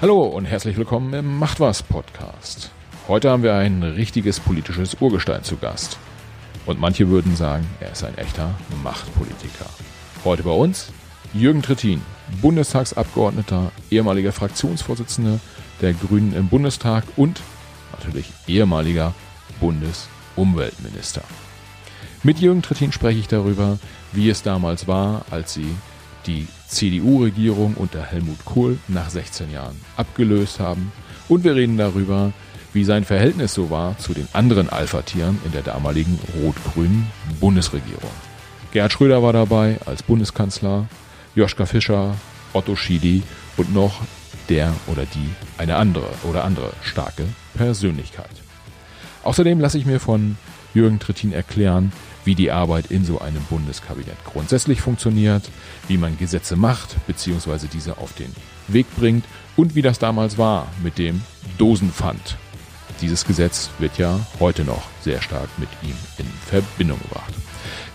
Hallo und herzlich willkommen im Macht was Podcast. Heute haben wir ein richtiges politisches Urgestein zu Gast. Und manche würden sagen, er ist ein echter Machtpolitiker. Heute bei uns Jürgen Trittin, Bundestagsabgeordneter, ehemaliger Fraktionsvorsitzender der Grünen im Bundestag und natürlich ehemaliger Bundesumweltminister. Mit Jürgen Trittin spreche ich darüber, wie es damals war, als sie die CDU-Regierung unter Helmut Kohl nach 16 Jahren abgelöst haben. Und wir reden darüber, wie sein Verhältnis so war zu den anderen Alpha-Tieren in der damaligen rot-grünen Bundesregierung. Gerhard Schröder war dabei als Bundeskanzler, Joschka Fischer, Otto Schily und noch der oder die eine andere oder andere starke Persönlichkeit. Außerdem lasse ich mir von Jürgen Trittin erklären, wie die Arbeit in so einem Bundeskabinett grundsätzlich funktioniert, wie man Gesetze macht bzw. diese auf den Weg bringt und wie das damals war mit dem Dosenpfand. Dieses Gesetz wird ja heute noch sehr stark mit ihm in Verbindung gebracht.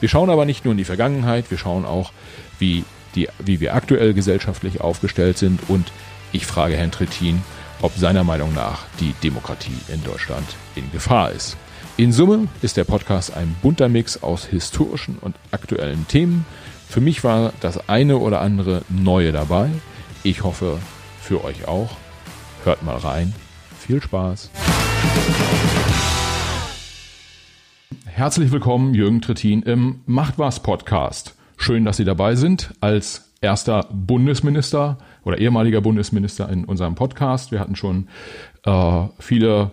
Wir schauen aber nicht nur in die Vergangenheit, wir schauen auch, wie, die, wie wir aktuell gesellschaftlich aufgestellt sind und ich frage Herrn Trittin, ob seiner Meinung nach die Demokratie in Deutschland in Gefahr ist. In Summe ist der Podcast ein bunter Mix aus historischen und aktuellen Themen. Für mich war das eine oder andere Neue dabei. Ich hoffe, für euch auch. Hört mal rein. Viel Spaß. Herzlich willkommen, Jürgen Trittin im Macht was Podcast. Schön, dass Sie dabei sind als erster Bundesminister oder ehemaliger Bundesminister in unserem Podcast. Wir hatten schon äh, viele,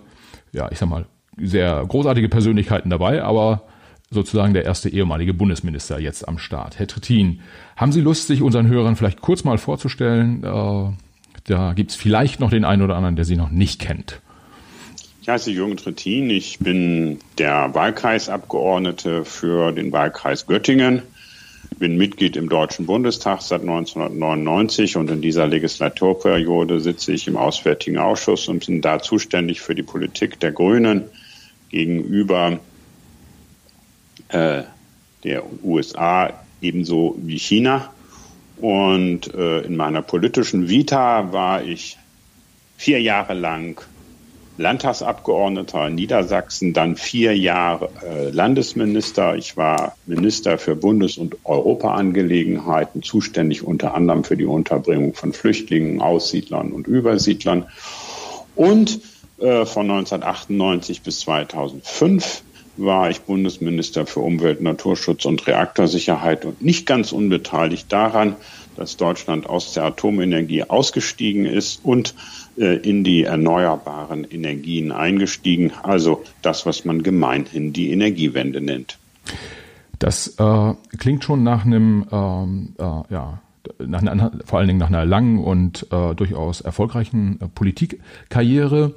ja, ich sag mal, sehr großartige Persönlichkeiten dabei, aber sozusagen der erste ehemalige Bundesminister jetzt am Start. Herr Trittin, haben Sie Lust, sich unseren Hörern vielleicht kurz mal vorzustellen? Äh, da gibt es vielleicht noch den einen oder anderen, der Sie noch nicht kennt. Ich heiße Jürgen Trittin, ich bin der Wahlkreisabgeordnete für den Wahlkreis Göttingen, bin Mitglied im Deutschen Bundestag seit 1999 und in dieser Legislaturperiode sitze ich im Auswärtigen Ausschuss und bin da zuständig für die Politik der Grünen gegenüber äh, der USA ebenso wie China. Und äh, in meiner politischen Vita war ich vier Jahre lang Landtagsabgeordneter in Niedersachsen, dann vier Jahre äh, Landesminister. Ich war Minister für Bundes- und Europaangelegenheiten, zuständig unter anderem für die Unterbringung von Flüchtlingen, Aussiedlern und Übersiedlern. Und äh, von 1998 bis 2005 war ich Bundesminister für Umwelt, Naturschutz und Reaktorsicherheit und nicht ganz unbeteiligt daran, dass Deutschland aus der Atomenergie ausgestiegen ist und äh, in die erneuerbaren Energien eingestiegen, also das, was man gemeinhin die Energiewende nennt. Das äh, klingt schon nach einem ähm, äh, ja, nach einer, vor allen Dingen nach einer langen und äh, durchaus erfolgreichen äh, Politikkarriere.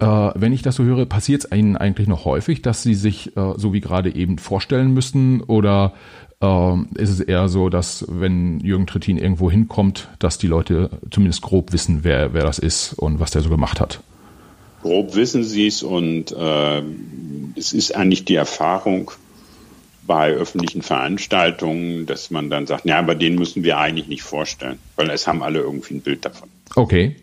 Äh, wenn ich das so höre, passiert es Ihnen eigentlich noch häufig, dass Sie sich äh, so wie gerade eben vorstellen müssen oder ähm, ist es eher so, dass wenn Jürgen Trittin irgendwo hinkommt, dass die Leute zumindest grob wissen, wer, wer das ist und was der so gemacht hat? Grob wissen sie es und äh, es ist eigentlich die Erfahrung, bei öffentlichen Veranstaltungen, dass man dann sagt, ja, aber den müssen wir eigentlich nicht vorstellen, weil es haben alle irgendwie ein Bild davon. Okay.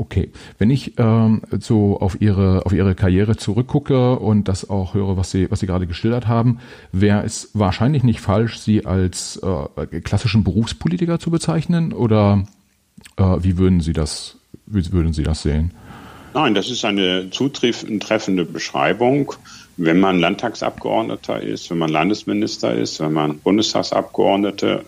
Okay, wenn ich ähm, so auf Ihre auf Ihre Karriere zurückgucke und das auch höre, was Sie was Sie gerade geschildert haben, wäre es wahrscheinlich nicht falsch, Sie als äh, klassischen Berufspolitiker zu bezeichnen oder äh, wie würden Sie das wie würden Sie das sehen? Nein, das ist eine zutreffende Beschreibung wenn man Landtagsabgeordneter ist, wenn man Landesminister ist, wenn man Bundestagsabgeordnete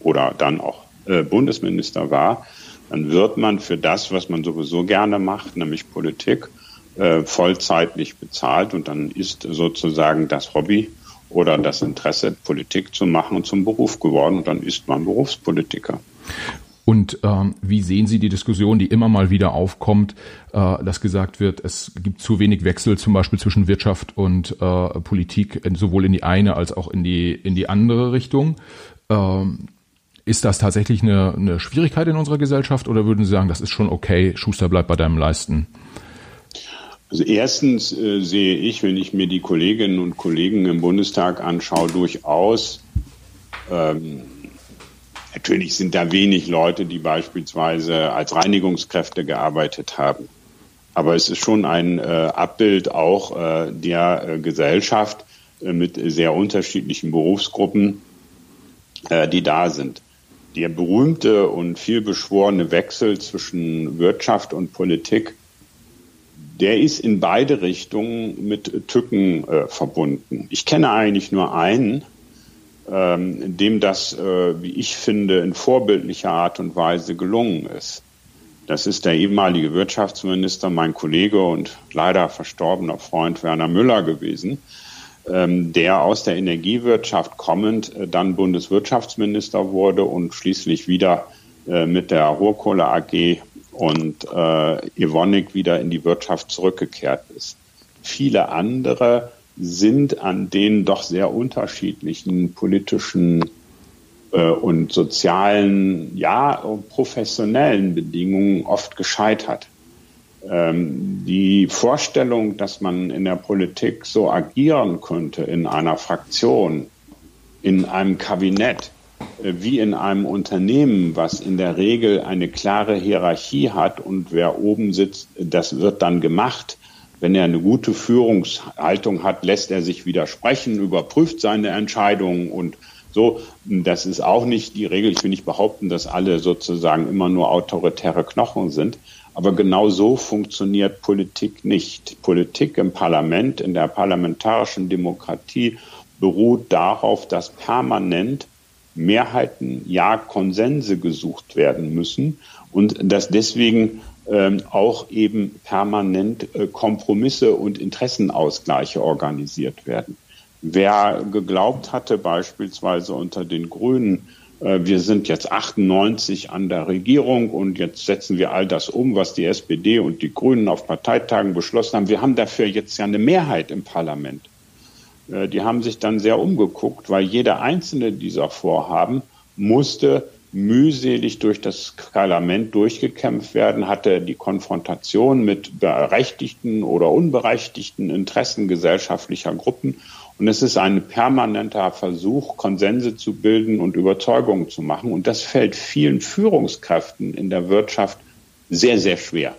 oder dann auch äh, Bundesminister war, dann wird man für das, was man sowieso gerne macht, nämlich Politik, äh, vollzeitlich bezahlt und dann ist sozusagen das Hobby oder das Interesse, Politik zu machen, zum Beruf geworden und dann ist man Berufspolitiker. Und ähm, wie sehen Sie die Diskussion, die immer mal wieder aufkommt, äh, dass gesagt wird, es gibt zu wenig Wechsel zum Beispiel zwischen Wirtschaft und äh, Politik, sowohl in die eine als auch in die, in die andere Richtung. Ähm, ist das tatsächlich eine, eine Schwierigkeit in unserer Gesellschaft oder würden Sie sagen, das ist schon okay, Schuster bleibt bei deinem Leisten? Also erstens äh, sehe ich, wenn ich mir die Kolleginnen und Kollegen im Bundestag anschaue, durchaus ähm, Natürlich sind da wenig Leute, die beispielsweise als Reinigungskräfte gearbeitet haben. Aber es ist schon ein äh, Abbild auch äh, der äh, Gesellschaft äh, mit sehr unterschiedlichen Berufsgruppen, äh, die da sind. Der berühmte und vielbeschworene Wechsel zwischen Wirtschaft und Politik, der ist in beide Richtungen mit Tücken äh, verbunden. Ich kenne eigentlich nur einen, ähm, dem das, äh, wie ich finde, in vorbildlicher Art und Weise gelungen ist. Das ist der ehemalige Wirtschaftsminister, mein Kollege und leider verstorbener Freund Werner Müller gewesen, ähm, der aus der Energiewirtschaft kommend äh, dann Bundeswirtschaftsminister wurde und schließlich wieder äh, mit der Ruhrkohle AG und äh, Evonik wieder in die Wirtschaft zurückgekehrt ist. Viele andere sind an den doch sehr unterschiedlichen politischen äh, und sozialen, ja, professionellen Bedingungen oft gescheitert. Ähm, die Vorstellung, dass man in der Politik so agieren könnte, in einer Fraktion, in einem Kabinett, äh, wie in einem Unternehmen, was in der Regel eine klare Hierarchie hat und wer oben sitzt, das wird dann gemacht, wenn er eine gute Führungshaltung hat, lässt er sich widersprechen, überprüft seine Entscheidungen und so. Das ist auch nicht die Regel. Ich will nicht behaupten, dass alle sozusagen immer nur autoritäre Knochen sind. Aber genau so funktioniert Politik nicht. Politik im Parlament, in der parlamentarischen Demokratie beruht darauf, dass permanent Mehrheiten, ja Konsense gesucht werden müssen und dass deswegen ähm, auch eben permanent äh, Kompromisse und Interessenausgleiche organisiert werden. Wer geglaubt hatte, beispielsweise unter den Grünen, äh, wir sind jetzt 98 an der Regierung und jetzt setzen wir all das um, was die SPD und die Grünen auf Parteitagen beschlossen haben. Wir haben dafür jetzt ja eine Mehrheit im Parlament. Äh, die haben sich dann sehr umgeguckt, weil jeder einzelne dieser Vorhaben musste mühselig durch das Parlament durchgekämpft werden, hatte die Konfrontation mit berechtigten oder unberechtigten Interessen gesellschaftlicher Gruppen. Und es ist ein permanenter Versuch, Konsense zu bilden und Überzeugungen zu machen. Und das fällt vielen Führungskräften in der Wirtschaft sehr, sehr schwer.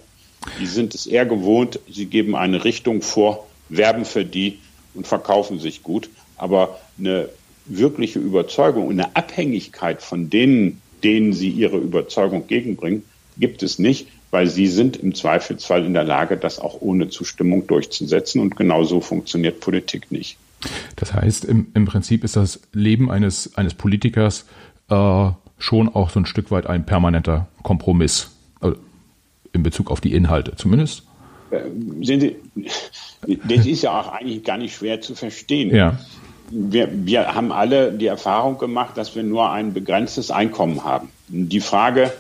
Die sind es eher gewohnt, sie geben eine Richtung vor, werben für die und verkaufen sich gut. Aber eine wirkliche Überzeugung und eine Abhängigkeit von denen, denen sie ihre Überzeugung gegenbringen, gibt es nicht, weil sie sind im Zweifelsfall in der Lage, das auch ohne Zustimmung durchzusetzen. Und genau so funktioniert Politik nicht. Das heißt, im, im Prinzip ist das Leben eines, eines Politikers äh, schon auch so ein Stück weit ein permanenter Kompromiss also in Bezug auf die Inhalte zumindest. Äh, sehen Sie, das ist ja auch eigentlich gar nicht schwer zu verstehen. Ja wir, wir haben alle die Erfahrung gemacht, dass wir nur ein begrenztes Einkommen haben. Die Frage,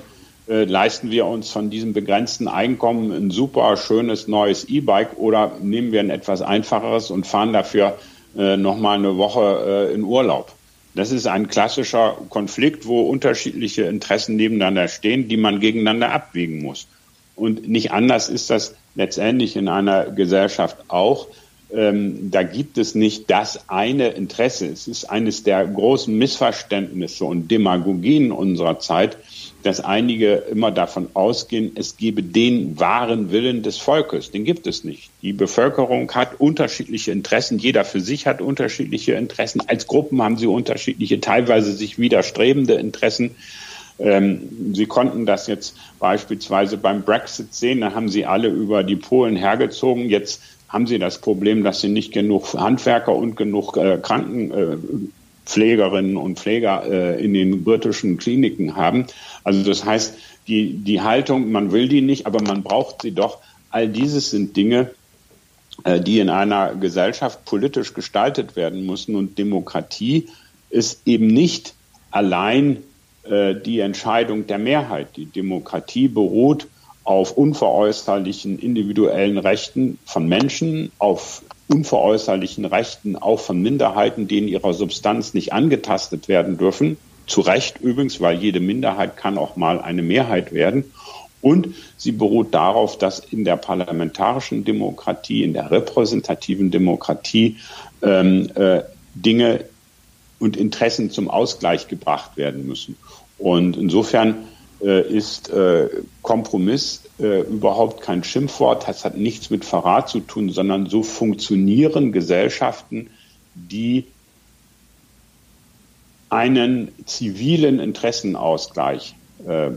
äh, leisten wir uns von diesem begrenzten Einkommen ein super schönes neues E-Bike oder nehmen wir ein etwas einfacheres und fahren dafür äh, nochmal eine Woche äh, in Urlaub? Das ist ein klassischer Konflikt, wo unterschiedliche Interessen nebeneinander stehen, die man gegeneinander abwägen muss. Und nicht anders ist das letztendlich in einer Gesellschaft auch ähm, da gibt es nicht das eine Interesse. Es ist eines der großen Missverständnisse und Demagogien unserer Zeit, dass einige immer davon ausgehen, es gebe den wahren Willen des Volkes. Den gibt es nicht. Die Bevölkerung hat unterschiedliche Interessen. Jeder für sich hat unterschiedliche Interessen. Als Gruppen haben sie unterschiedliche, teilweise sich widerstrebende Interessen. Ähm, sie konnten das jetzt beispielsweise beim Brexit sehen. Da haben sie alle über die Polen hergezogen. Jetzt haben sie das Problem, dass sie nicht genug Handwerker und genug äh, Krankenpflegerinnen äh, und Pfleger äh, in den britischen Kliniken haben. Also das heißt, die, die Haltung, man will die nicht, aber man braucht sie doch. All dieses sind Dinge, äh, die in einer Gesellschaft politisch gestaltet werden müssen. Und Demokratie ist eben nicht allein äh, die Entscheidung der Mehrheit. Die Demokratie beruht auf unveräußerlichen individuellen Rechten von Menschen, auf unveräußerlichen Rechten auch von Minderheiten, die in ihrer Substanz nicht angetastet werden dürfen. Zu Recht übrigens, weil jede Minderheit kann auch mal eine Mehrheit werden. Und sie beruht darauf, dass in der parlamentarischen Demokratie, in der repräsentativen Demokratie ähm, äh, Dinge und Interessen zum Ausgleich gebracht werden müssen. Und insofern ist äh, Kompromiss äh, überhaupt kein Schimpfwort. Das hat nichts mit Verrat zu tun, sondern so funktionieren Gesellschaften, die einen zivilen Interessenausgleich äh,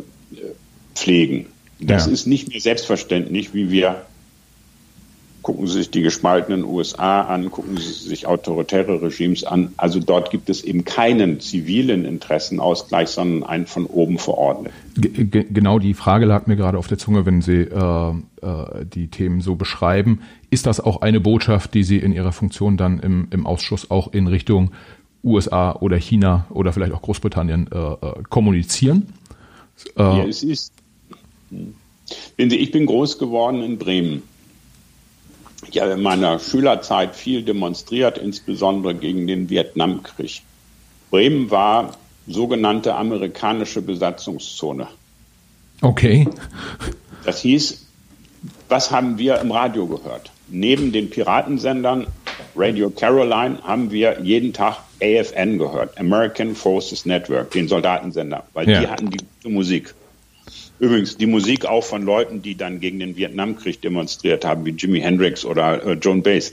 pflegen. Das ja. ist nicht mehr selbstverständlich, wie wir gucken Sie sich die gespaltenen USA an, gucken Sie sich autoritäre Regimes an. Also dort gibt es eben keinen zivilen Interessenausgleich, sondern einen von oben verordnet. G genau die Frage lag mir gerade auf der Zunge, wenn Sie äh, äh, die Themen so beschreiben. Ist das auch eine Botschaft, die Sie in Ihrer Funktion dann im, im Ausschuss auch in Richtung USA oder China oder vielleicht auch Großbritannien äh, äh kommunizieren? Ja, es ist. Wenn Sie, ich bin groß geworden in Bremen. Ich habe in meiner Schülerzeit viel demonstriert, insbesondere gegen den Vietnamkrieg. Bremen war sogenannte amerikanische Besatzungszone. Okay. Das hieß, was haben wir im Radio gehört? Neben den Piratensendern Radio Caroline haben wir jeden Tag AFN gehört, American Forces Network, den Soldatensender, weil ja. die hatten die gute Musik. Übrigens die Musik auch von Leuten, die dann gegen den Vietnamkrieg demonstriert haben, wie Jimi Hendrix oder äh, Joan Baez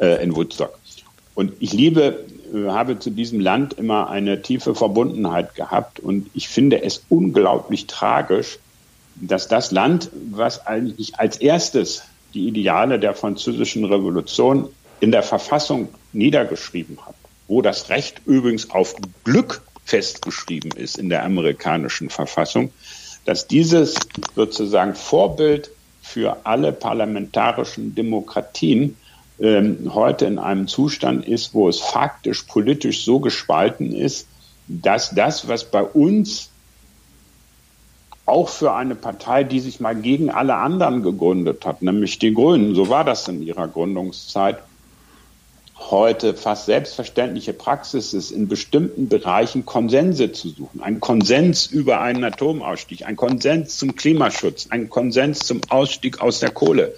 äh, in Woodstock. Und ich liebe, äh, habe zu diesem Land immer eine tiefe Verbundenheit gehabt und ich finde es unglaublich tragisch, dass das Land, was eigentlich als erstes die Ideale der französischen Revolution in der Verfassung niedergeschrieben hat, wo das Recht übrigens auf Glück festgeschrieben ist in der amerikanischen Verfassung, dass dieses sozusagen Vorbild für alle parlamentarischen Demokratien ähm, heute in einem Zustand ist, wo es faktisch politisch so gespalten ist, dass das, was bei uns auch für eine Partei, die sich mal gegen alle anderen gegründet hat, nämlich die Grünen, so war das in ihrer Gründungszeit, heute fast selbstverständliche Praxis ist, in bestimmten Bereichen Konsense zu suchen. Ein Konsens über einen Atomausstieg, ein Konsens zum Klimaschutz, ein Konsens zum Ausstieg aus der Kohle.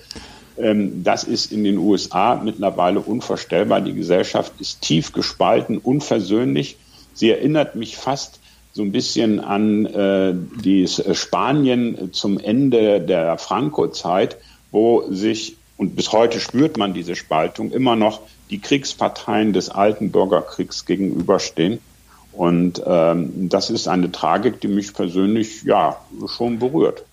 Ähm, das ist in den USA mittlerweile unvorstellbar. Die Gesellschaft ist tief gespalten, unversöhnlich. Sie erinnert mich fast so ein bisschen an äh, die Spanien zum Ende der Franco-Zeit, wo sich, und bis heute spürt man diese Spaltung, immer noch die Kriegsparteien des alten Bürgerkriegs gegenüberstehen. Und ähm, das ist eine Tragik, die mich persönlich ja schon berührt.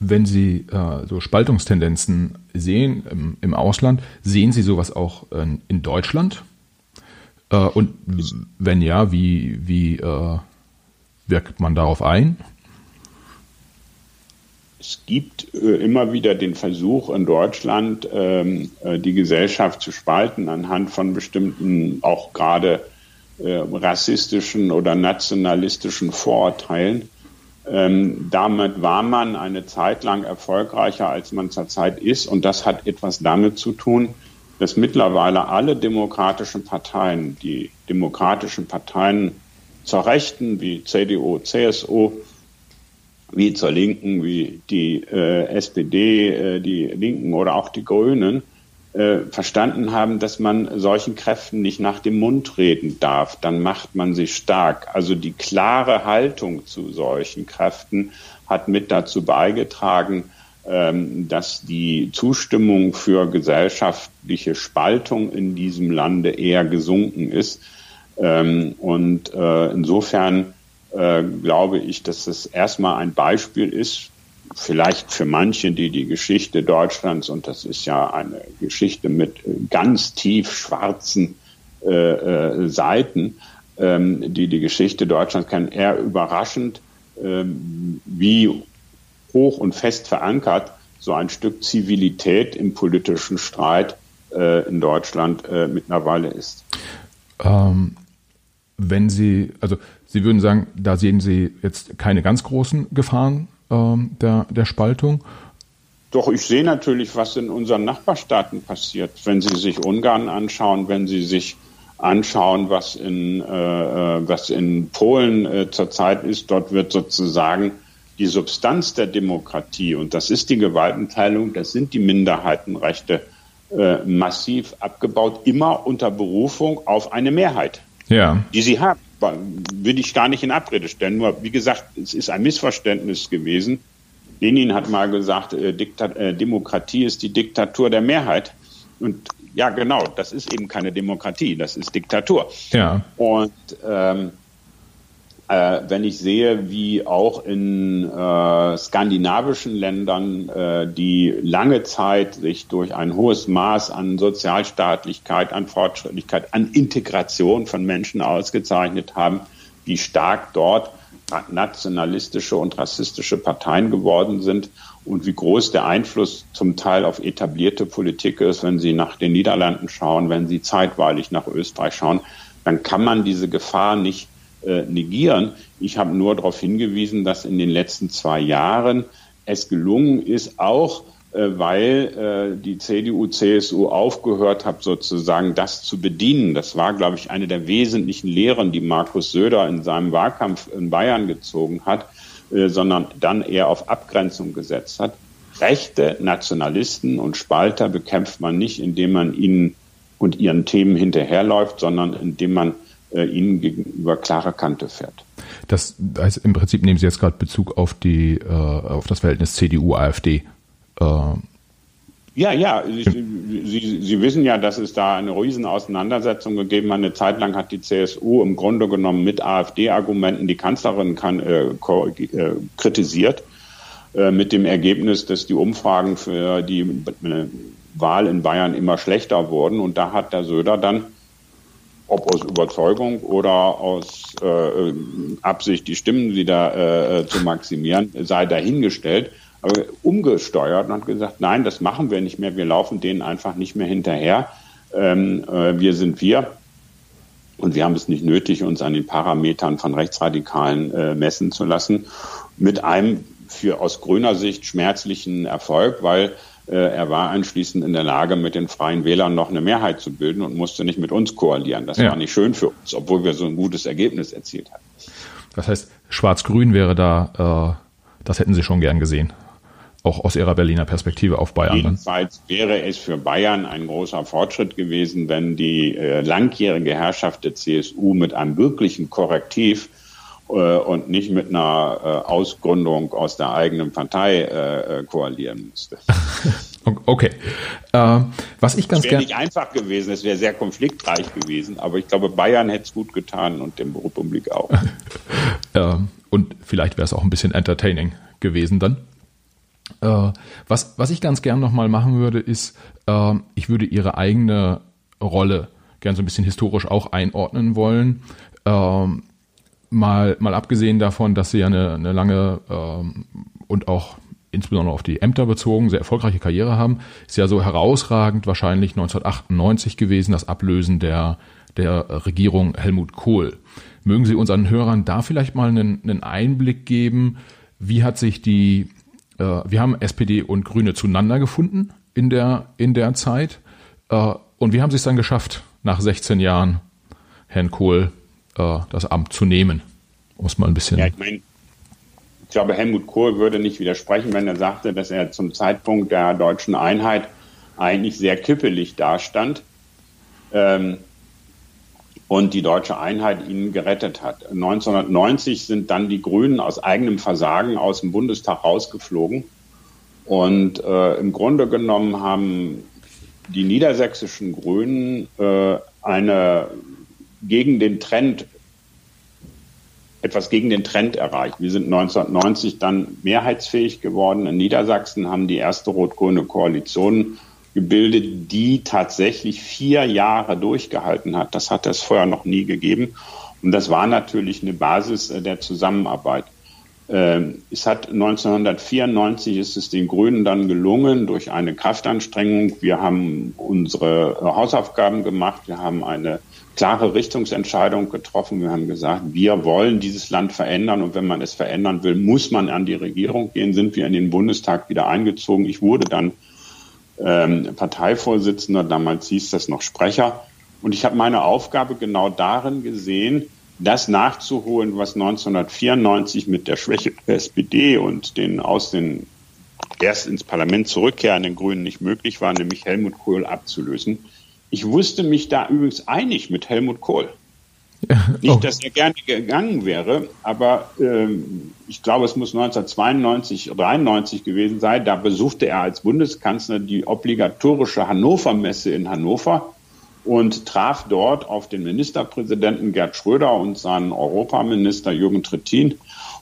Wenn Sie äh, so Spaltungstendenzen sehen im, im, Ausland, sehen Sie sowas auch äh, in Deutschland? Äh, und wenn ja, wie, wie äh, wirkt man darauf ein? Es gibt äh, immer wieder den Versuch in Deutschland, ähm, äh, die Gesellschaft zu spalten anhand von bestimmten, auch gerade äh, rassistischen oder nationalistischen Vorurteilen. Ähm, damit war man eine Zeit lang erfolgreicher, als man zurzeit ist. Und das hat etwas damit zu tun, dass mittlerweile alle demokratischen Parteien, die demokratischen Parteien zur Rechten wie CDU, CSU, wie zur Linken, wie die äh, SPD, äh, die Linken oder auch die Grünen, äh, verstanden haben, dass man solchen Kräften nicht nach dem Mund reden darf. Dann macht man sie stark. Also die klare Haltung zu solchen Kräften hat mit dazu beigetragen, ähm, dass die Zustimmung für gesellschaftliche Spaltung in diesem Lande eher gesunken ist. Ähm, und äh, insofern äh, glaube ich, dass es erstmal ein Beispiel ist, vielleicht für manche, die die Geschichte Deutschlands, und das ist ja eine Geschichte mit ganz tief schwarzen äh, äh, Seiten, ähm, die die Geschichte Deutschlands kennen, eher überraschend, ähm, wie hoch und fest verankert so ein Stück Zivilität im politischen Streit äh, in Deutschland äh, mittlerweile ist. Ähm, wenn Sie, also Sie würden sagen, da sehen Sie jetzt keine ganz großen Gefahren ähm, der, der Spaltung. Doch, ich sehe natürlich, was in unseren Nachbarstaaten passiert. Wenn Sie sich Ungarn anschauen, wenn Sie sich anschauen, was in, äh, äh was in Polen äh, zurzeit ist, dort wird sozusagen die Substanz der Demokratie, und das ist die Gewaltenteilung, das sind die Minderheitenrechte, äh, massiv abgebaut, immer unter Berufung auf eine Mehrheit ja. die sie haben. Will ich gar nicht in Abrede stellen. Nur, wie gesagt, es ist ein Missverständnis gewesen. Lenin hat mal gesagt, äh, Diktat, äh, Demokratie ist die Diktatur der Mehrheit. Und ja, genau, das ist eben keine Demokratie, das ist Diktatur. Ja. Und ähm, äh, wenn ich sehe, wie auch in äh, skandinavischen Ländern, äh, die lange Zeit sich durch ein hohes Maß an Sozialstaatlichkeit, an Fortschrittlichkeit, an Integration von Menschen ausgezeichnet haben, wie stark dort nationalistische und rassistische Parteien geworden sind und wie groß der Einfluss zum Teil auf etablierte Politik ist, wenn Sie nach den Niederlanden schauen, wenn Sie zeitweilig nach Österreich schauen, dann kann man diese Gefahr nicht äh, negieren. Ich habe nur darauf hingewiesen, dass in den letzten zwei Jahren es gelungen ist, auch äh, weil äh, die CDU, CSU aufgehört hat, sozusagen das zu bedienen. Das war, glaube ich, eine der wesentlichen Lehren, die Markus Söder in seinem Wahlkampf in Bayern gezogen hat, äh, sondern dann eher auf Abgrenzung gesetzt hat. Rechte Nationalisten und Spalter bekämpft man nicht, indem man ihnen und ihren Themen hinterherläuft, sondern indem man äh, ihnen gegenüber klare Kante fährt. Das heißt, im Prinzip nehmen Sie jetzt gerade Bezug auf die äh, auf das Verhältnis CDU-AfD. Äh, ja, ja, Sie, Sie, wissen ja, dass es da eine Riesenauseinandersetzung gegeben hat. Eine Zeit lang hat die CSU im Grunde genommen mit AfD-Argumenten die Kanzlerin kann, äh, äh, kritisiert, äh, mit dem Ergebnis, dass die Umfragen für die äh, Wahl in Bayern immer schlechter wurden. Und da hat der Söder dann ob aus Überzeugung oder aus äh, Absicht, die Stimmen wieder äh, zu maximieren, sei dahingestellt, aber umgesteuert und hat gesagt, nein, das machen wir nicht mehr, wir laufen denen einfach nicht mehr hinterher. Ähm, äh, wir sind wir und wir haben es nicht nötig, uns an den Parametern von Rechtsradikalen äh, messen zu lassen. Mit einem für aus grüner Sicht schmerzlichen Erfolg, weil er war anschließend in der Lage, mit den Freien Wählern noch eine Mehrheit zu bilden und musste nicht mit uns koalieren. Das ja. war nicht schön für uns, obwohl wir so ein gutes Ergebnis erzielt hatten. Das heißt, Schwarz-Grün wäre da, äh, das hätten Sie schon gern gesehen. Auch aus Ihrer Berliner Perspektive auf Bayern. Jedenfalls wäre es für Bayern ein großer Fortschritt gewesen, wenn die äh, langjährige Herrschaft der CSU mit einem wirklichen Korrektiv äh, und nicht mit einer äh, Ausgründung aus der eigenen Partei äh, äh koalieren musste. Okay. Äh, was ich ganz gerne. Es wäre nicht einfach gewesen, es wäre sehr konfliktreich gewesen, aber ich glaube, Bayern hätte es gut getan und dem Republik auch. äh, und vielleicht wäre es auch ein bisschen entertaining gewesen dann. Äh, was, was ich ganz gern nochmal machen würde, ist, äh, ich würde ihre eigene Rolle gern so ein bisschen historisch auch einordnen wollen. Ähm, Mal, mal abgesehen davon, dass sie ja eine, eine lange ähm, und auch insbesondere auf die Ämter bezogen, sehr erfolgreiche Karriere haben, ist ja so herausragend wahrscheinlich 1998 gewesen, das Ablösen der, der Regierung Helmut Kohl. Mögen Sie unseren Hörern da vielleicht mal einen, einen Einblick geben, wie hat sich die, äh, wir haben SPD und Grüne zueinander gefunden in der, in der Zeit äh, und wie haben Sie es dann geschafft, nach 16 Jahren Herrn Kohl äh, das Amt zu nehmen. Muss mal ein bisschen. Ja, ich meine, ich glaube, Helmut Kohl würde nicht widersprechen, wenn er sagte, dass er zum Zeitpunkt der deutschen Einheit eigentlich sehr kippelig dastand ähm, und die deutsche Einheit ihn gerettet hat. 1990 sind dann die Grünen aus eigenem Versagen aus dem Bundestag rausgeflogen und äh, im Grunde genommen haben die niedersächsischen Grünen äh, eine gegen den Trend, etwas gegen den Trend erreicht. Wir sind 1990 dann mehrheitsfähig geworden. In Niedersachsen haben die erste rot-grüne Koalition gebildet, die tatsächlich vier Jahre durchgehalten hat. Das hat es vorher noch nie gegeben. Und das war natürlich eine Basis äh, der Zusammenarbeit. Ähm, es hat 1994 ist es den Grünen dann gelungen durch eine Kraftanstrengung. Wir haben unsere Hausaufgaben gemacht. Wir haben eine klare Richtungsentscheidung getroffen. Wir haben gesagt, wir wollen dieses Land verändern und wenn man es verändern will, muss man an die Regierung gehen. Sind wir in den Bundestag wieder eingezogen. Ich wurde dann ähm, Parteivorsitzender, damals hieß das noch Sprecher. Und ich habe meine Aufgabe genau darin gesehen, das nachzuholen, was 1994 mit der Schwäche der SPD und den aus den erst ins Parlament zurückkehrenden Grünen nicht möglich war, nämlich Helmut Kohl abzulösen. Ich wusste mich da übrigens einig mit Helmut Kohl. Nicht, oh. dass er gerne gegangen wäre, aber ähm, ich glaube, es muss 1992, 93 gewesen sein. Da besuchte er als Bundeskanzler die obligatorische Hannover-Messe in Hannover und traf dort auf den Ministerpräsidenten Gerd Schröder und seinen Europaminister Jürgen Trittin.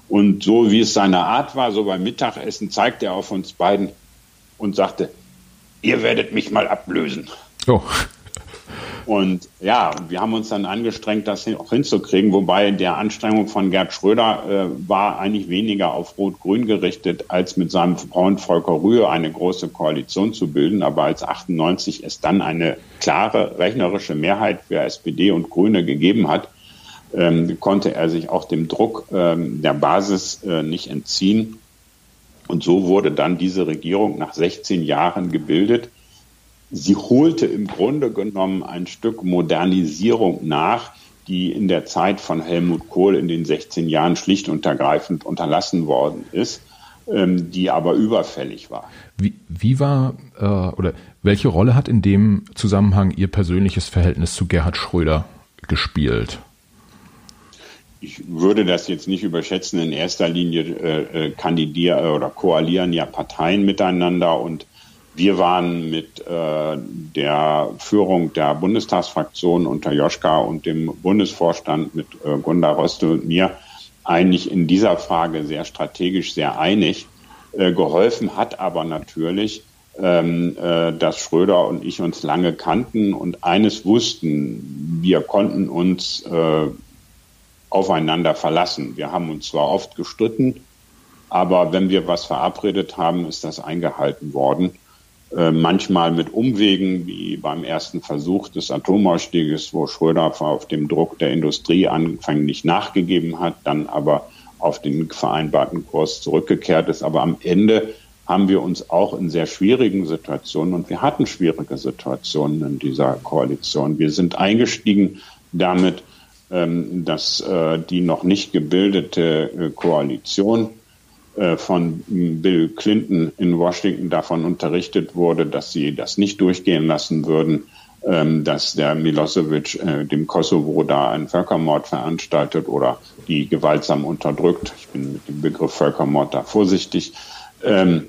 Und so wie es seine Art war, so beim Mittagessen, zeigte er auf uns beiden und sagte, ihr werdet mich mal ablösen. Oh. Und ja, wir haben uns dann angestrengt, das auch hinzukriegen, wobei der Anstrengung von Gerd Schröder äh, war eigentlich weniger auf Rot-Grün gerichtet, als mit seinem Freund Volker Rühe eine große Koalition zu bilden. Aber als 98 es dann eine klare rechnerische Mehrheit für SPD und Grüne gegeben hat, ähm, konnte er sich auch dem Druck ähm, der Basis äh, nicht entziehen. Und so wurde dann diese Regierung nach 16 Jahren gebildet sie holte im Grunde genommen ein Stück Modernisierung nach, die in der Zeit von Helmut Kohl in den 16 Jahren schlicht und ergreifend unterlassen worden ist, ähm, die aber überfällig war. Wie, wie war äh, oder welche Rolle hat in dem Zusammenhang Ihr persönliches Verhältnis zu Gerhard Schröder gespielt? ich würde das jetzt nicht überschätzen. In erster Linie äh, äh kandidieren oder koalieren ja Parteien miteinander und wir waren mit äh, der Führung der Bundestagsfraktion unter Joschka und dem Bundesvorstand mit äh, Gunda Roste und mir eigentlich in dieser Frage sehr strategisch sehr einig. Äh, geholfen hat aber natürlich, ähm, äh, dass Schröder und ich uns lange kannten und eines wussten, wir konnten uns äh, aufeinander verlassen. Wir haben uns zwar oft gestritten, aber wenn wir was verabredet haben, ist das eingehalten worden. Äh, manchmal mit Umwegen, wie beim ersten Versuch des Atomausstieges, wo Schröder auf dem Druck der Industrie anfänglich nachgegeben hat, dann aber auf den vereinbarten Kurs zurückgekehrt ist. Aber am Ende haben wir uns auch in sehr schwierigen Situationen, und wir hatten schwierige Situationen in dieser Koalition. Wir sind eingestiegen damit, ähm, dass äh, die noch nicht gebildete äh, Koalition von Bill Clinton in Washington davon unterrichtet wurde, dass sie das nicht durchgehen lassen würden, ähm, dass der Milosevic äh, dem Kosovo da einen Völkermord veranstaltet oder die gewaltsam unterdrückt. Ich bin mit dem Begriff Völkermord da vorsichtig. Ähm,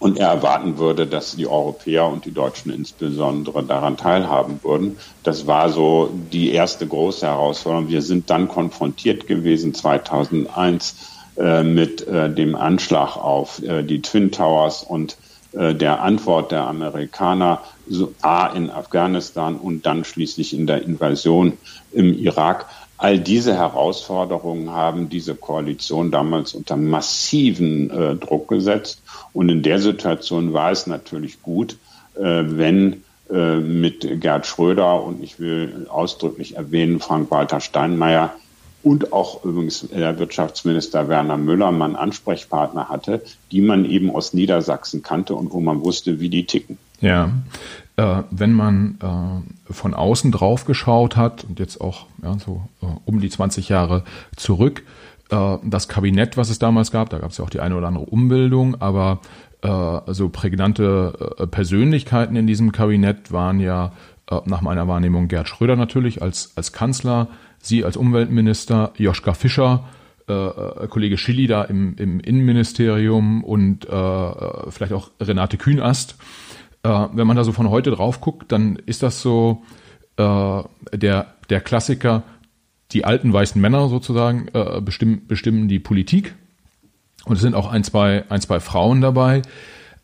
und er erwarten würde, dass die Europäer und die Deutschen insbesondere daran teilhaben würden. Das war so die erste große Herausforderung. Wir sind dann konfrontiert gewesen 2001 äh, mit äh, dem Anschlag auf äh, die Twin Towers und äh, der Antwort der Amerikaner so, A in Afghanistan und dann schließlich in der Invasion im Irak. All diese Herausforderungen haben diese Koalition damals unter massiven äh, Druck gesetzt. Und in der Situation war es natürlich gut, äh, wenn äh, mit Gerd Schröder und ich will ausdrücklich erwähnen, Frank-Walter Steinmeier und auch übrigens der Wirtschaftsminister Werner Müller man Ansprechpartner hatte, die man eben aus Niedersachsen kannte und wo man wusste, wie die ticken. Ja, äh, wenn man äh, von außen drauf geschaut hat und jetzt auch ja, so äh, um die 20 Jahre zurück, äh, das Kabinett, was es damals gab, da gab es ja auch die eine oder andere Umbildung, aber äh, so prägnante äh, Persönlichkeiten in diesem Kabinett waren ja nach meiner Wahrnehmung Gerd Schröder natürlich als, als Kanzler, Sie als Umweltminister, Joschka Fischer, äh, äh, Kollege Schilly da im, im Innenministerium und äh, vielleicht auch Renate Kühnast. Äh, wenn man da so von heute drauf guckt, dann ist das so äh, der, der Klassiker, die alten weißen Männer sozusagen äh, bestimmen, bestimmen die Politik. Und es sind auch ein, zwei, ein, zwei Frauen dabei.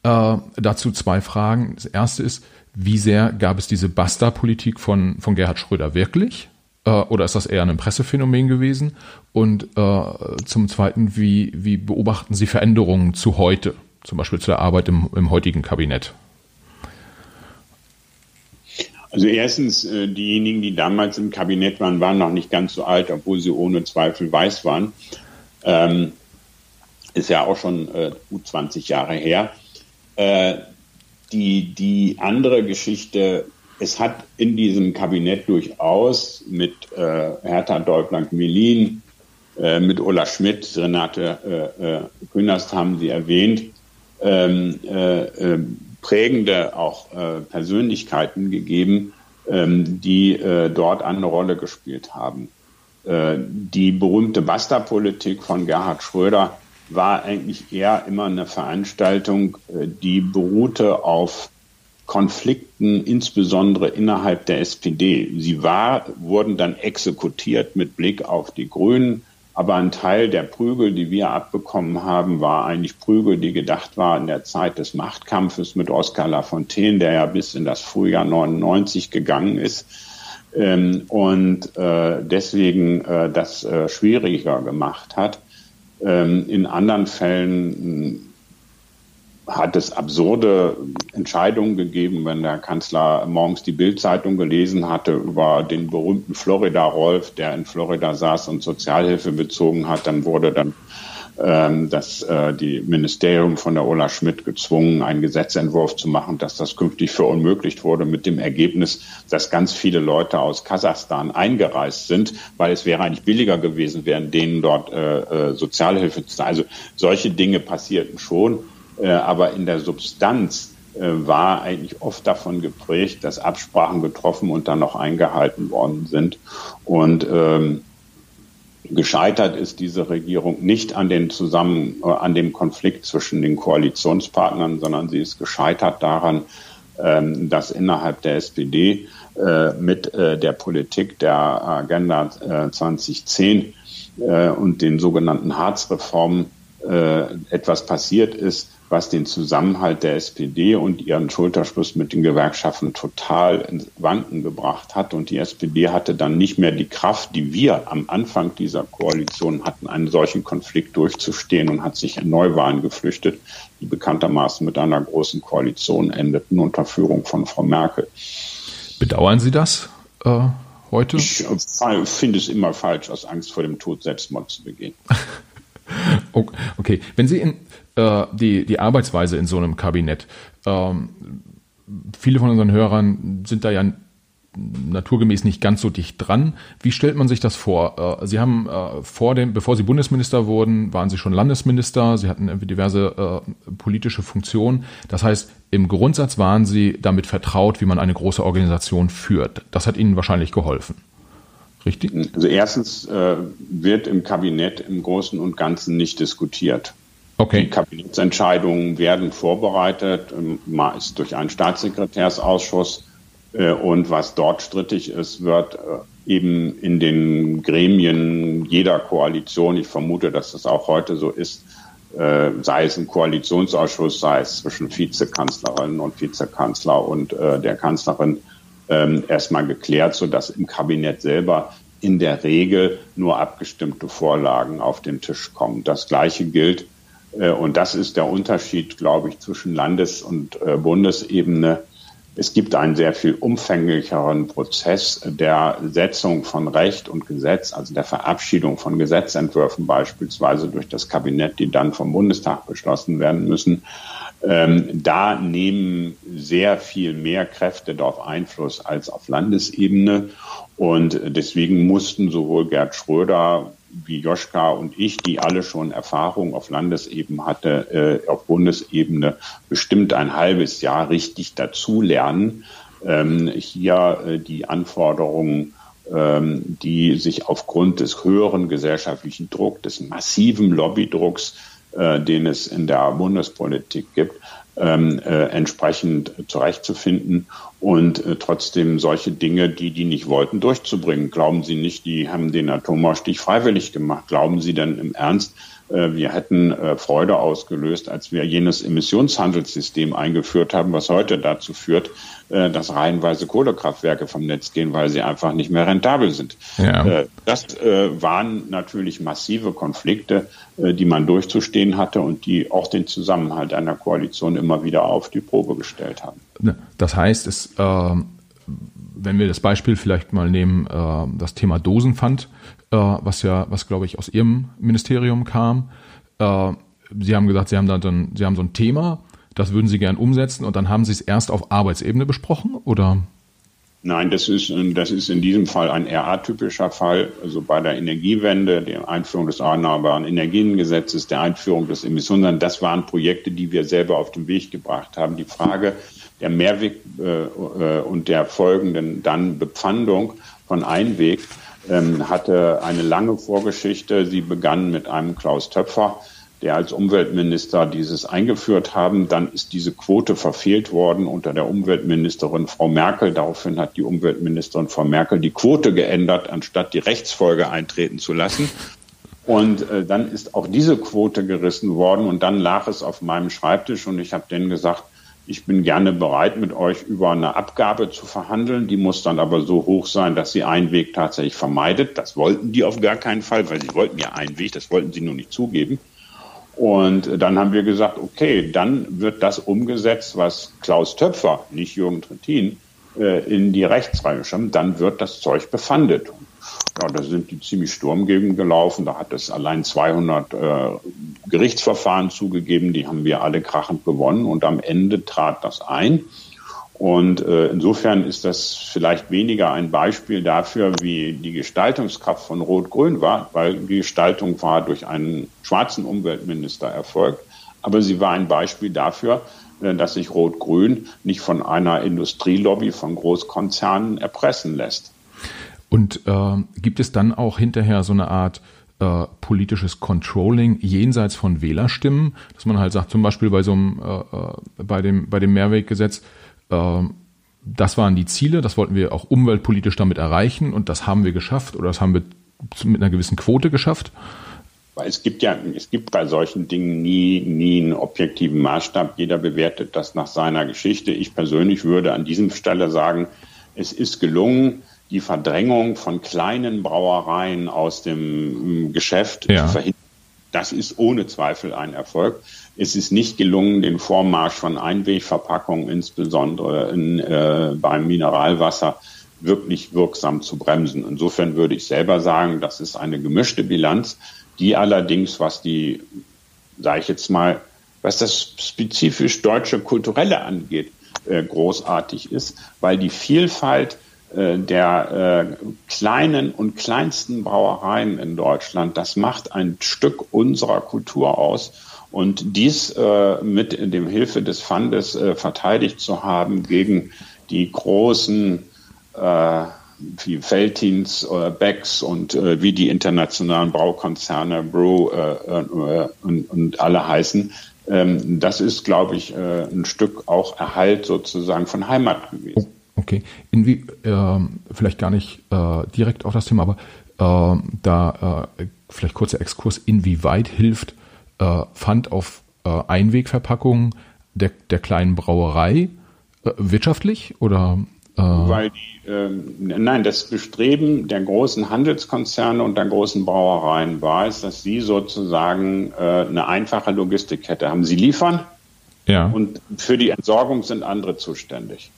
Äh, dazu zwei Fragen. Das erste ist, wie sehr gab es diese Basta-Politik von, von Gerhard Schröder wirklich? Äh, oder ist das eher ein Pressephänomen gewesen? Und äh, zum Zweiten, wie, wie beobachten Sie Veränderungen zu heute, zum Beispiel zu der Arbeit im, im heutigen Kabinett? Also erstens, äh, diejenigen, die damals im Kabinett waren, waren noch nicht ganz so alt, obwohl sie ohne Zweifel weiß waren. Ähm, ist ja auch schon äh, gut 20 Jahre her. Äh, die, die andere Geschichte es hat in diesem Kabinett durchaus mit äh, Hertha Deublank-Melin, äh, mit Ulla Schmidt, Renate äh, äh, Künast haben Sie erwähnt, ähm, äh, äh, prägende auch äh, Persönlichkeiten gegeben, ähm, die äh, dort eine Rolle gespielt haben. Äh, die berühmte Basta-Politik von Gerhard Schröder war eigentlich eher immer eine Veranstaltung, äh, die beruhte auf Konflikten, insbesondere innerhalb der SPD. Sie war, wurden dann exekutiert mit Blick auf die Grünen. Aber ein Teil der Prügel, die wir abbekommen haben, war eigentlich Prügel, die gedacht war in der Zeit des Machtkampfes mit Oskar Lafontaine, der ja bis in das Frühjahr 99 gegangen ist. Ähm, und äh, deswegen äh, das äh, schwieriger gemacht hat. Ähm, in anderen Fällen hat es absurde Entscheidungen gegeben, wenn der Kanzler morgens die Bildzeitung gelesen hatte über den berühmten Florida-Rolf, der in Florida saß und Sozialhilfe bezogen hat, dann wurde dann ähm, das äh, die Ministerium von der Ola Schmidt gezwungen, einen Gesetzentwurf zu machen, dass das künftig verunmöglicht wurde, mit dem Ergebnis, dass ganz viele Leute aus Kasachstan eingereist sind, weil es wäre eigentlich billiger gewesen, wären denen dort äh, äh Sozialhilfe zu Also solche Dinge passierten schon. Äh, aber in der Substanz äh, war eigentlich oft davon geprägt, dass Absprachen getroffen und dann noch eingehalten worden sind. Und ähm, gescheitert ist diese Regierung nicht an den zusammen äh, an dem Konflikt zwischen den Koalitionspartnern, sondern sie ist gescheitert daran, ähm, dass innerhalb der SPD äh, mit äh, der Politik der Agenda äh, 2010 äh, und den sogenannten Harz-Reformen etwas passiert ist, was den Zusammenhalt der SPD und ihren Schulterschluss mit den Gewerkschaften total ins Wanken gebracht hat. Und die SPD hatte dann nicht mehr die Kraft, die wir am Anfang dieser Koalition hatten, einen solchen Konflikt durchzustehen und hat sich in Neuwahlen geflüchtet, die bekanntermaßen mit einer großen Koalition endeten unter Führung von Frau Merkel. Bedauern Sie das äh, heute? Ich äh, finde es immer falsch, aus Angst vor dem Tod Selbstmord zu begehen. Okay, wenn Sie in äh, die, die Arbeitsweise in so einem Kabinett, ähm, viele von unseren Hörern sind da ja naturgemäß nicht ganz so dicht dran. Wie stellt man sich das vor? Äh, Sie haben äh, vor dem, bevor Sie Bundesminister wurden, waren Sie schon Landesminister. Sie hatten diverse äh, politische Funktionen. Das heißt, im Grundsatz waren Sie damit vertraut, wie man eine große Organisation führt. Das hat Ihnen wahrscheinlich geholfen. Richtig? Also erstens äh, wird im Kabinett im Großen und Ganzen nicht diskutiert. Okay. Die Kabinettsentscheidungen werden vorbereitet, ähm, meist durch einen Staatssekretärsausschuss. Äh, und was dort strittig ist, wird äh, eben in den Gremien jeder Koalition, ich vermute, dass das auch heute so ist, äh, sei es im Koalitionsausschuss, sei es zwischen Vizekanzlerin und Vizekanzler und der Kanzlerin, ähm, erstmal geklärt, sodass im Kabinett selber in der Regel nur abgestimmte Vorlagen auf den Tisch kommen. Das Gleiche gilt, äh, und das ist der Unterschied, glaube ich, zwischen Landes- und äh, Bundesebene. Es gibt einen sehr viel umfänglicheren Prozess der Setzung von Recht und Gesetz, also der Verabschiedung von Gesetzentwürfen beispielsweise durch das Kabinett, die dann vom Bundestag beschlossen werden müssen. Ähm, da nehmen sehr viel mehr Kräfte darauf Einfluss als auf Landesebene. Und deswegen mussten sowohl Gerd Schröder wie Joschka und ich, die alle schon Erfahrung auf Landesebene hatte, äh, auf Bundesebene bestimmt ein halbes Jahr richtig dazulernen, ähm, hier äh, die Anforderungen ähm, die sich aufgrund des höheren gesellschaftlichen Drucks, des massiven Lobbydrucks äh, den es in der Bundespolitik gibt, ähm, äh, entsprechend zurechtzufinden und äh, trotzdem solche Dinge, die die nicht wollten, durchzubringen. Glauben Sie nicht, die haben den Atomausstieg freiwillig gemacht? Glauben Sie denn im Ernst, wir hätten äh, Freude ausgelöst, als wir jenes Emissionshandelssystem eingeführt haben, was heute dazu führt, äh, dass reihenweise Kohlekraftwerke vom Netz gehen, weil sie einfach nicht mehr rentabel sind. Ja. Das waren natürlich massive Konflikte, die man durchzustehen hatte und die auch den Zusammenhalt einer Koalition immer wieder auf die Probe gestellt haben. Das heißt, es, äh, wenn wir das Beispiel vielleicht mal nehmen, äh, das Thema Dosenpfand, äh, was ja, was glaube ich aus Ihrem Ministerium kam. Äh, Sie haben gesagt, Sie haben dann, Sie haben so ein Thema, das würden Sie gern umsetzen und dann haben Sie es erst auf Arbeitsebene besprochen oder? Nein, das ist, das ist in diesem Fall ein eher atypischer Fall. Also bei der Energiewende, der Einführung des Erneuerbaren Energiengesetzes, der Einführung des Emissionen, das waren Projekte, die wir selber auf den Weg gebracht haben. Die Frage der Mehrweg äh, äh und der folgenden dann Bepfandung von Einweg ähm, hatte eine lange Vorgeschichte. Sie begann mit einem Klaus Töpfer, der als Umweltminister dieses eingeführt haben. Dann ist diese Quote verfehlt worden unter der Umweltministerin Frau Merkel. Daraufhin hat die Umweltministerin Frau Merkel die Quote geändert, anstatt die Rechtsfolge eintreten zu lassen. Und äh, dann ist auch diese Quote gerissen worden und dann lag es auf meinem Schreibtisch und ich habe denen gesagt, ich bin gerne bereit, mit euch über eine Abgabe zu verhandeln. Die muss dann aber so hoch sein, dass sie einen Weg tatsächlich vermeidet. Das wollten die auf gar keinen Fall, weil sie wollten ja einen Weg, das wollten sie nur nicht zugeben. Und dann haben wir gesagt, okay, dann wird das umgesetzt, was Klaus Töpfer, nicht Jürgen Trittin, äh, in die Rechtsreihe stammt, dann wird das Zeug befandet. Ja, da sind die ziemlich Sturm gegen gelaufen. Da hat es allein 200 äh, Gerichtsverfahren zugegeben. Die haben wir alle krachend gewonnen. Und am Ende trat das ein. Und äh, insofern ist das vielleicht weniger ein Beispiel dafür, wie die Gestaltungskraft von Rot-Grün war, weil die Gestaltung war durch einen schwarzen Umweltminister erfolgt. Aber sie war ein Beispiel dafür, äh, dass sich Rot-Grün nicht von einer Industrielobby von Großkonzernen erpressen lässt. Und äh, gibt es dann auch hinterher so eine Art äh, politisches Controlling jenseits von Wählerstimmen, dass man halt sagt, zum Beispiel bei so einem, äh, äh bei dem, bei dem Mehrweggesetz, das waren die Ziele, das wollten wir auch umweltpolitisch damit erreichen und das haben wir geschafft oder das haben wir mit einer gewissen Quote geschafft? Es gibt ja, es gibt bei solchen Dingen nie, nie einen objektiven Maßstab. Jeder bewertet das nach seiner Geschichte. Ich persönlich würde an diesem Stelle sagen, es ist gelungen, die Verdrängung von kleinen Brauereien aus dem mm, Geschäft ja. zu verhindern. Das ist ohne Zweifel ein Erfolg. Es ist nicht gelungen, den Vormarsch von Einwegverpackungen, insbesondere in, äh, beim Mineralwasser, wirklich wirksam zu bremsen. Insofern würde ich selber sagen, das ist eine gemischte Bilanz, die allerdings, was die, sage ich jetzt mal, was das spezifisch deutsche Kulturelle angeht, äh, großartig ist, weil die Vielfalt äh, der äh, kleinen und kleinsten Brauereien in Deutschland, das macht ein Stück unserer Kultur aus. Und dies äh, mit dem Hilfe des Fundes äh, verteidigt zu haben gegen die großen äh, wie Feltins, äh, Becks und äh, wie die internationalen Braukonzerne Brew äh, äh, und, und alle heißen, ähm, das ist, glaube ich, äh, ein Stück auch Erhalt sozusagen von Heimat gewesen. Okay, Inwie äh, vielleicht gar nicht äh, direkt auf das Thema, aber äh, da vielleicht kurzer Exkurs, inwieweit hilft äh, Pfand auf äh, Einwegverpackungen der, der kleinen Brauerei äh, wirtschaftlich oder? Äh? Weil die, äh, nein, das Bestreben der großen Handelskonzerne und der großen Brauereien war es, dass sie sozusagen äh, eine einfache Logistikkette haben. Sie liefern ja. und für die Entsorgung sind andere zuständig.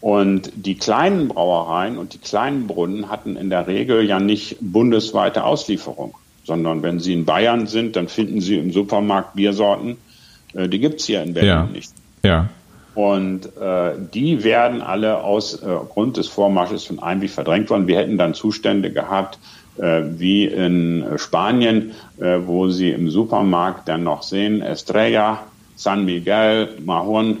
Und die kleinen Brauereien und die kleinen Brunnen hatten in der Regel ja nicht bundesweite Auslieferung, sondern wenn sie in Bayern sind, dann finden sie im Supermarkt Biersorten, äh, die gibt's hier in Berlin ja. nicht. Ja. Und äh, die werden alle aus äh, Grund des Vormarsches von Einweg verdrängt worden. Wir hätten dann Zustände gehabt, äh, wie in Spanien, äh, wo sie im Supermarkt dann noch sehen, Estrella, San Miguel, Mahon,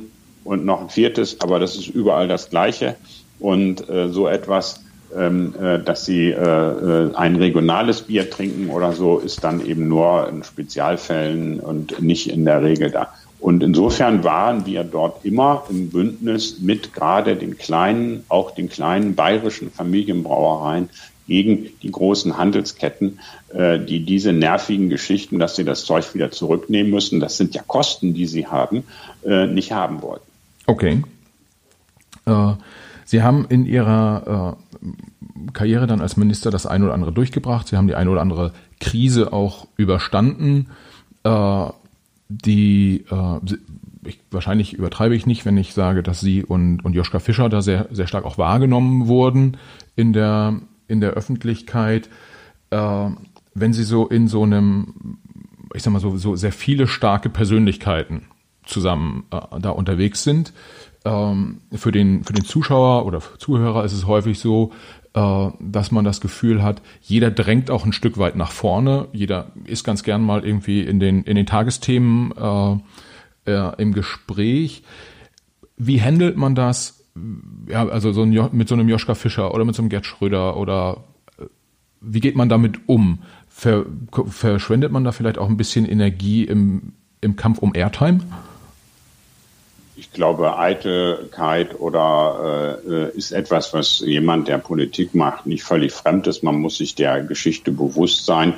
und noch ein viertes, aber das ist überall das Gleiche. Und äh, so etwas, dass sie äh, äh, ein regionales Bier trinken oder so, ist dann eben nur in Spezialfällen und nicht in der Regel da. Und insofern waren wir dort immer im Bündnis mit gerade den kleinen, auch den kleinen bayerischen Familienbrauereien gegen die großen Handelsketten, äh, die diese nervigen Geschichten, dass sie das Zeug wieder zurücknehmen müssen, das sind ja Kosten, die sie haben, äh, nicht haben wollten. Okay. Äh, Sie haben in Ihrer äh, Karriere dann als Minister das eine oder andere durchgebracht. Sie haben die eine oder andere Krise auch überstanden. Äh, die äh, ich, wahrscheinlich übertreibe ich nicht, wenn ich sage, dass Sie und, und Joschka Fischer da sehr, sehr stark auch wahrgenommen wurden in der, in der Öffentlichkeit. Äh, wenn Sie so in so einem, ich sag mal so, so sehr viele starke Persönlichkeiten zusammen äh, da unterwegs sind. Äh, ähm, für, den, für den Zuschauer oder Zuhörer ist es häufig so, dass man das Gefühl hat, jeder drängt auch ein Stück weit nach vorne. Jeder ist ganz gern mal irgendwie in den, in den Tagesthemen äh, äh, im Gespräch. Wie handelt man das? Ja, also so ein, mit so einem Joschka Fischer oder mit so einem Gerd Schröder oder äh, wie geht man damit um? Ver, verschwendet man da vielleicht auch ein bisschen Energie im, im Kampf um Airtime? Ich glaube, Eitelkeit oder äh, ist etwas, was jemand, der Politik macht, nicht völlig fremd ist. Man muss sich der Geschichte bewusst sein.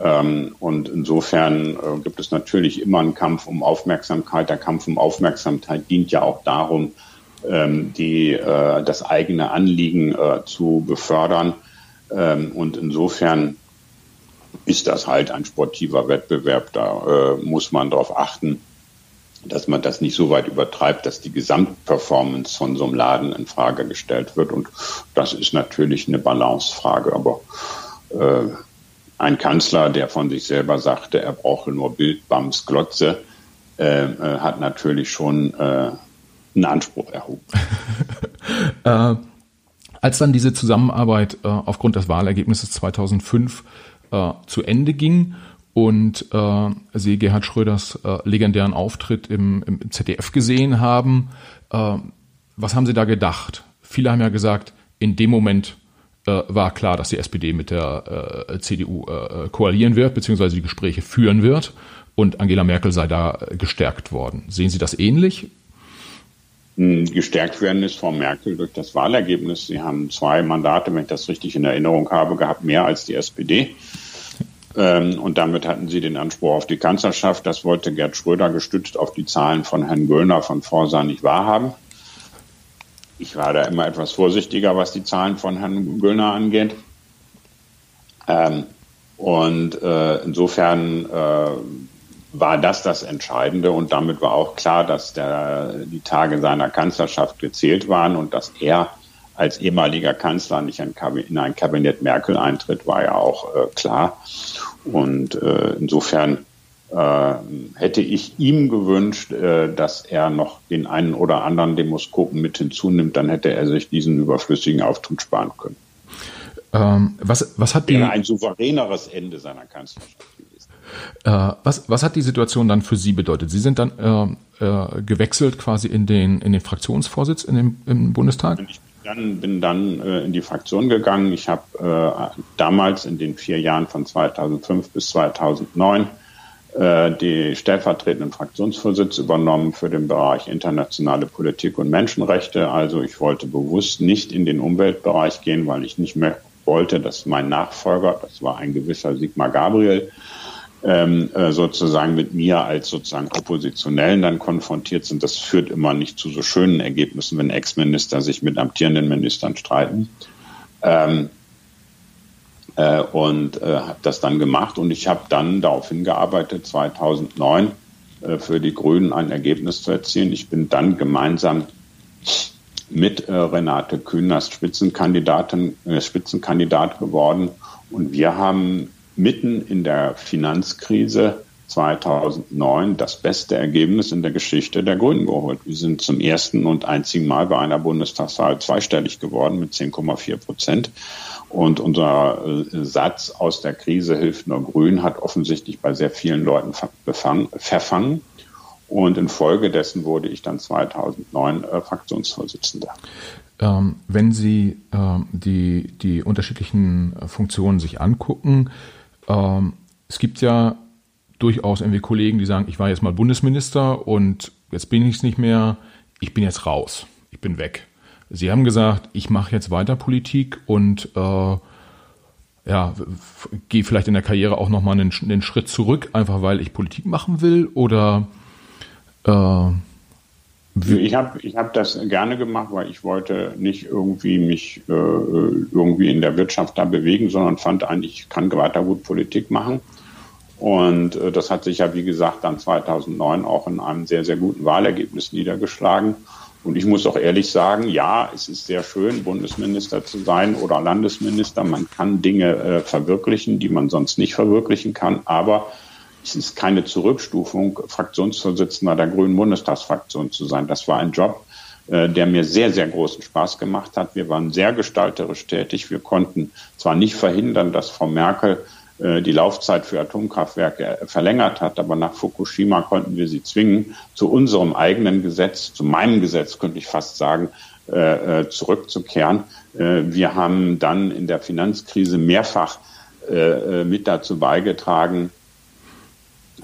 Ähm, und insofern äh, gibt es natürlich immer einen Kampf um Aufmerksamkeit. Der Kampf um Aufmerksamkeit dient ja auch darum, ähm, die, äh, das eigene Anliegen äh, zu befördern. Ähm, und insofern ist das halt ein sportiver Wettbewerb. Da äh, muss man darauf achten, dass man das nicht so weit übertreibt, dass die Gesamtperformance von so einem Laden in Frage gestellt wird. Und das ist natürlich eine Balancefrage. Aber äh, ein Kanzler, der von sich selber sagte, er brauche nur Bild, Bams, Glotze, äh, äh, hat natürlich schon äh, einen Anspruch erhoben. äh, als dann diese Zusammenarbeit äh, aufgrund des Wahlergebnisses 2005 äh, zu Ende ging und äh, Sie Gerhard Schröders äh, legendären Auftritt im, im ZDF gesehen haben. Äh, was haben Sie da gedacht? Viele haben ja gesagt, in dem Moment äh, war klar, dass die SPD mit der äh, CDU äh, koalieren wird, beziehungsweise die Gespräche führen wird und Angela Merkel sei da gestärkt worden. Sehen Sie das ähnlich? Hm, gestärkt werden ist Frau Merkel durch das Wahlergebnis. Sie haben zwei Mandate, wenn ich das richtig in Erinnerung habe, gehabt, mehr als die SPD. Ähm, und damit hatten sie den Anspruch auf die Kanzlerschaft. Das wollte Gerd Schröder gestützt auf die Zahlen von Herrn Göllner von Forsa nicht wahrhaben. Ich war da immer etwas vorsichtiger, was die Zahlen von Herrn Göllner angeht. Ähm, und äh, insofern äh, war das das Entscheidende und damit war auch klar, dass der, die Tage seiner Kanzlerschaft gezählt waren und dass er als ehemaliger Kanzler nicht in ein Kabinett Merkel eintritt, war ja auch äh, klar. Und äh, insofern äh, hätte ich ihm gewünscht, äh, dass er noch den einen oder anderen Demoskopen mit hinzunimmt, dann hätte er sich diesen überflüssigen Auftritt sparen können. Ähm, was, was hat die, Wäre ein souveräneres Ende seiner Kanzlerschaft gewesen. Äh, was, was hat die Situation dann für Sie bedeutet? Sie sind dann äh, äh, gewechselt quasi in den, in den Fraktionsvorsitz in dem, im Bundestag? Ich dann, bin dann äh, in die Fraktion gegangen. Ich habe äh, damals in den vier Jahren von 2005 bis 2009 äh, die stellvertretenden Fraktionsvorsitz übernommen für den Bereich internationale Politik und Menschenrechte. Also ich wollte bewusst nicht in den Umweltbereich gehen, weil ich nicht mehr wollte, dass mein Nachfolger, das war ein gewisser Sigmar Gabriel, ähm, äh, sozusagen mit mir als sozusagen Oppositionellen dann konfrontiert sind. Das führt immer nicht zu so schönen Ergebnissen, wenn Ex-Minister sich mit amtierenden Ministern streiten. Ähm, äh, und äh, habe das dann gemacht und ich habe dann darauf hingearbeitet, 2009 äh, für die Grünen ein Ergebnis zu erzielen. Ich bin dann gemeinsam mit äh, Renate Kühners Spitzenkandidatin, Spitzenkandidat geworden und wir haben mitten in der Finanzkrise 2009 das beste Ergebnis in der Geschichte der Grünen geholt. Wir sind zum ersten und einzigen Mal bei einer Bundestagswahl zweistellig geworden mit 10,4 Prozent. Und unser äh, Satz aus der Krise hilft nur Grün hat offensichtlich bei sehr vielen Leuten verfangen. Und infolgedessen wurde ich dann 2009 äh, Fraktionsvorsitzender. Ähm, wenn Sie ähm, die, die unterschiedlichen Funktionen sich angucken, ähm, es gibt ja durchaus irgendwie Kollegen, die sagen, ich war jetzt mal Bundesminister und jetzt bin ich es nicht mehr, ich bin jetzt raus, ich bin weg. Sie haben gesagt, ich mache jetzt weiter Politik und äh, ja, gehe vielleicht in der Karriere auch nochmal einen, einen Schritt zurück, einfach weil ich Politik machen will oder äh, ich habe ich hab das gerne gemacht, weil ich wollte nicht irgendwie mich äh, irgendwie in der Wirtschaft da bewegen, sondern fand eigentlich, ich kann weiter gut Politik machen. Und äh, das hat sich ja, wie gesagt, dann 2009 auch in einem sehr, sehr guten Wahlergebnis niedergeschlagen. Und ich muss auch ehrlich sagen, ja, es ist sehr schön, Bundesminister zu sein oder Landesminister. Man kann Dinge äh, verwirklichen, die man sonst nicht verwirklichen kann. Aber es ist keine Zurückstufung, Fraktionsvorsitzender der Grünen Bundestagsfraktion zu sein. Das war ein Job, äh, der mir sehr, sehr großen Spaß gemacht hat. Wir waren sehr gestalterisch tätig. Wir konnten zwar nicht verhindern, dass Frau Merkel äh, die Laufzeit für Atomkraftwerke verlängert hat, aber nach Fukushima konnten wir sie zwingen, zu unserem eigenen Gesetz, zu meinem Gesetz könnte ich fast sagen, äh, zurückzukehren. Wir haben dann in der Finanzkrise mehrfach mit dazu beigetragen,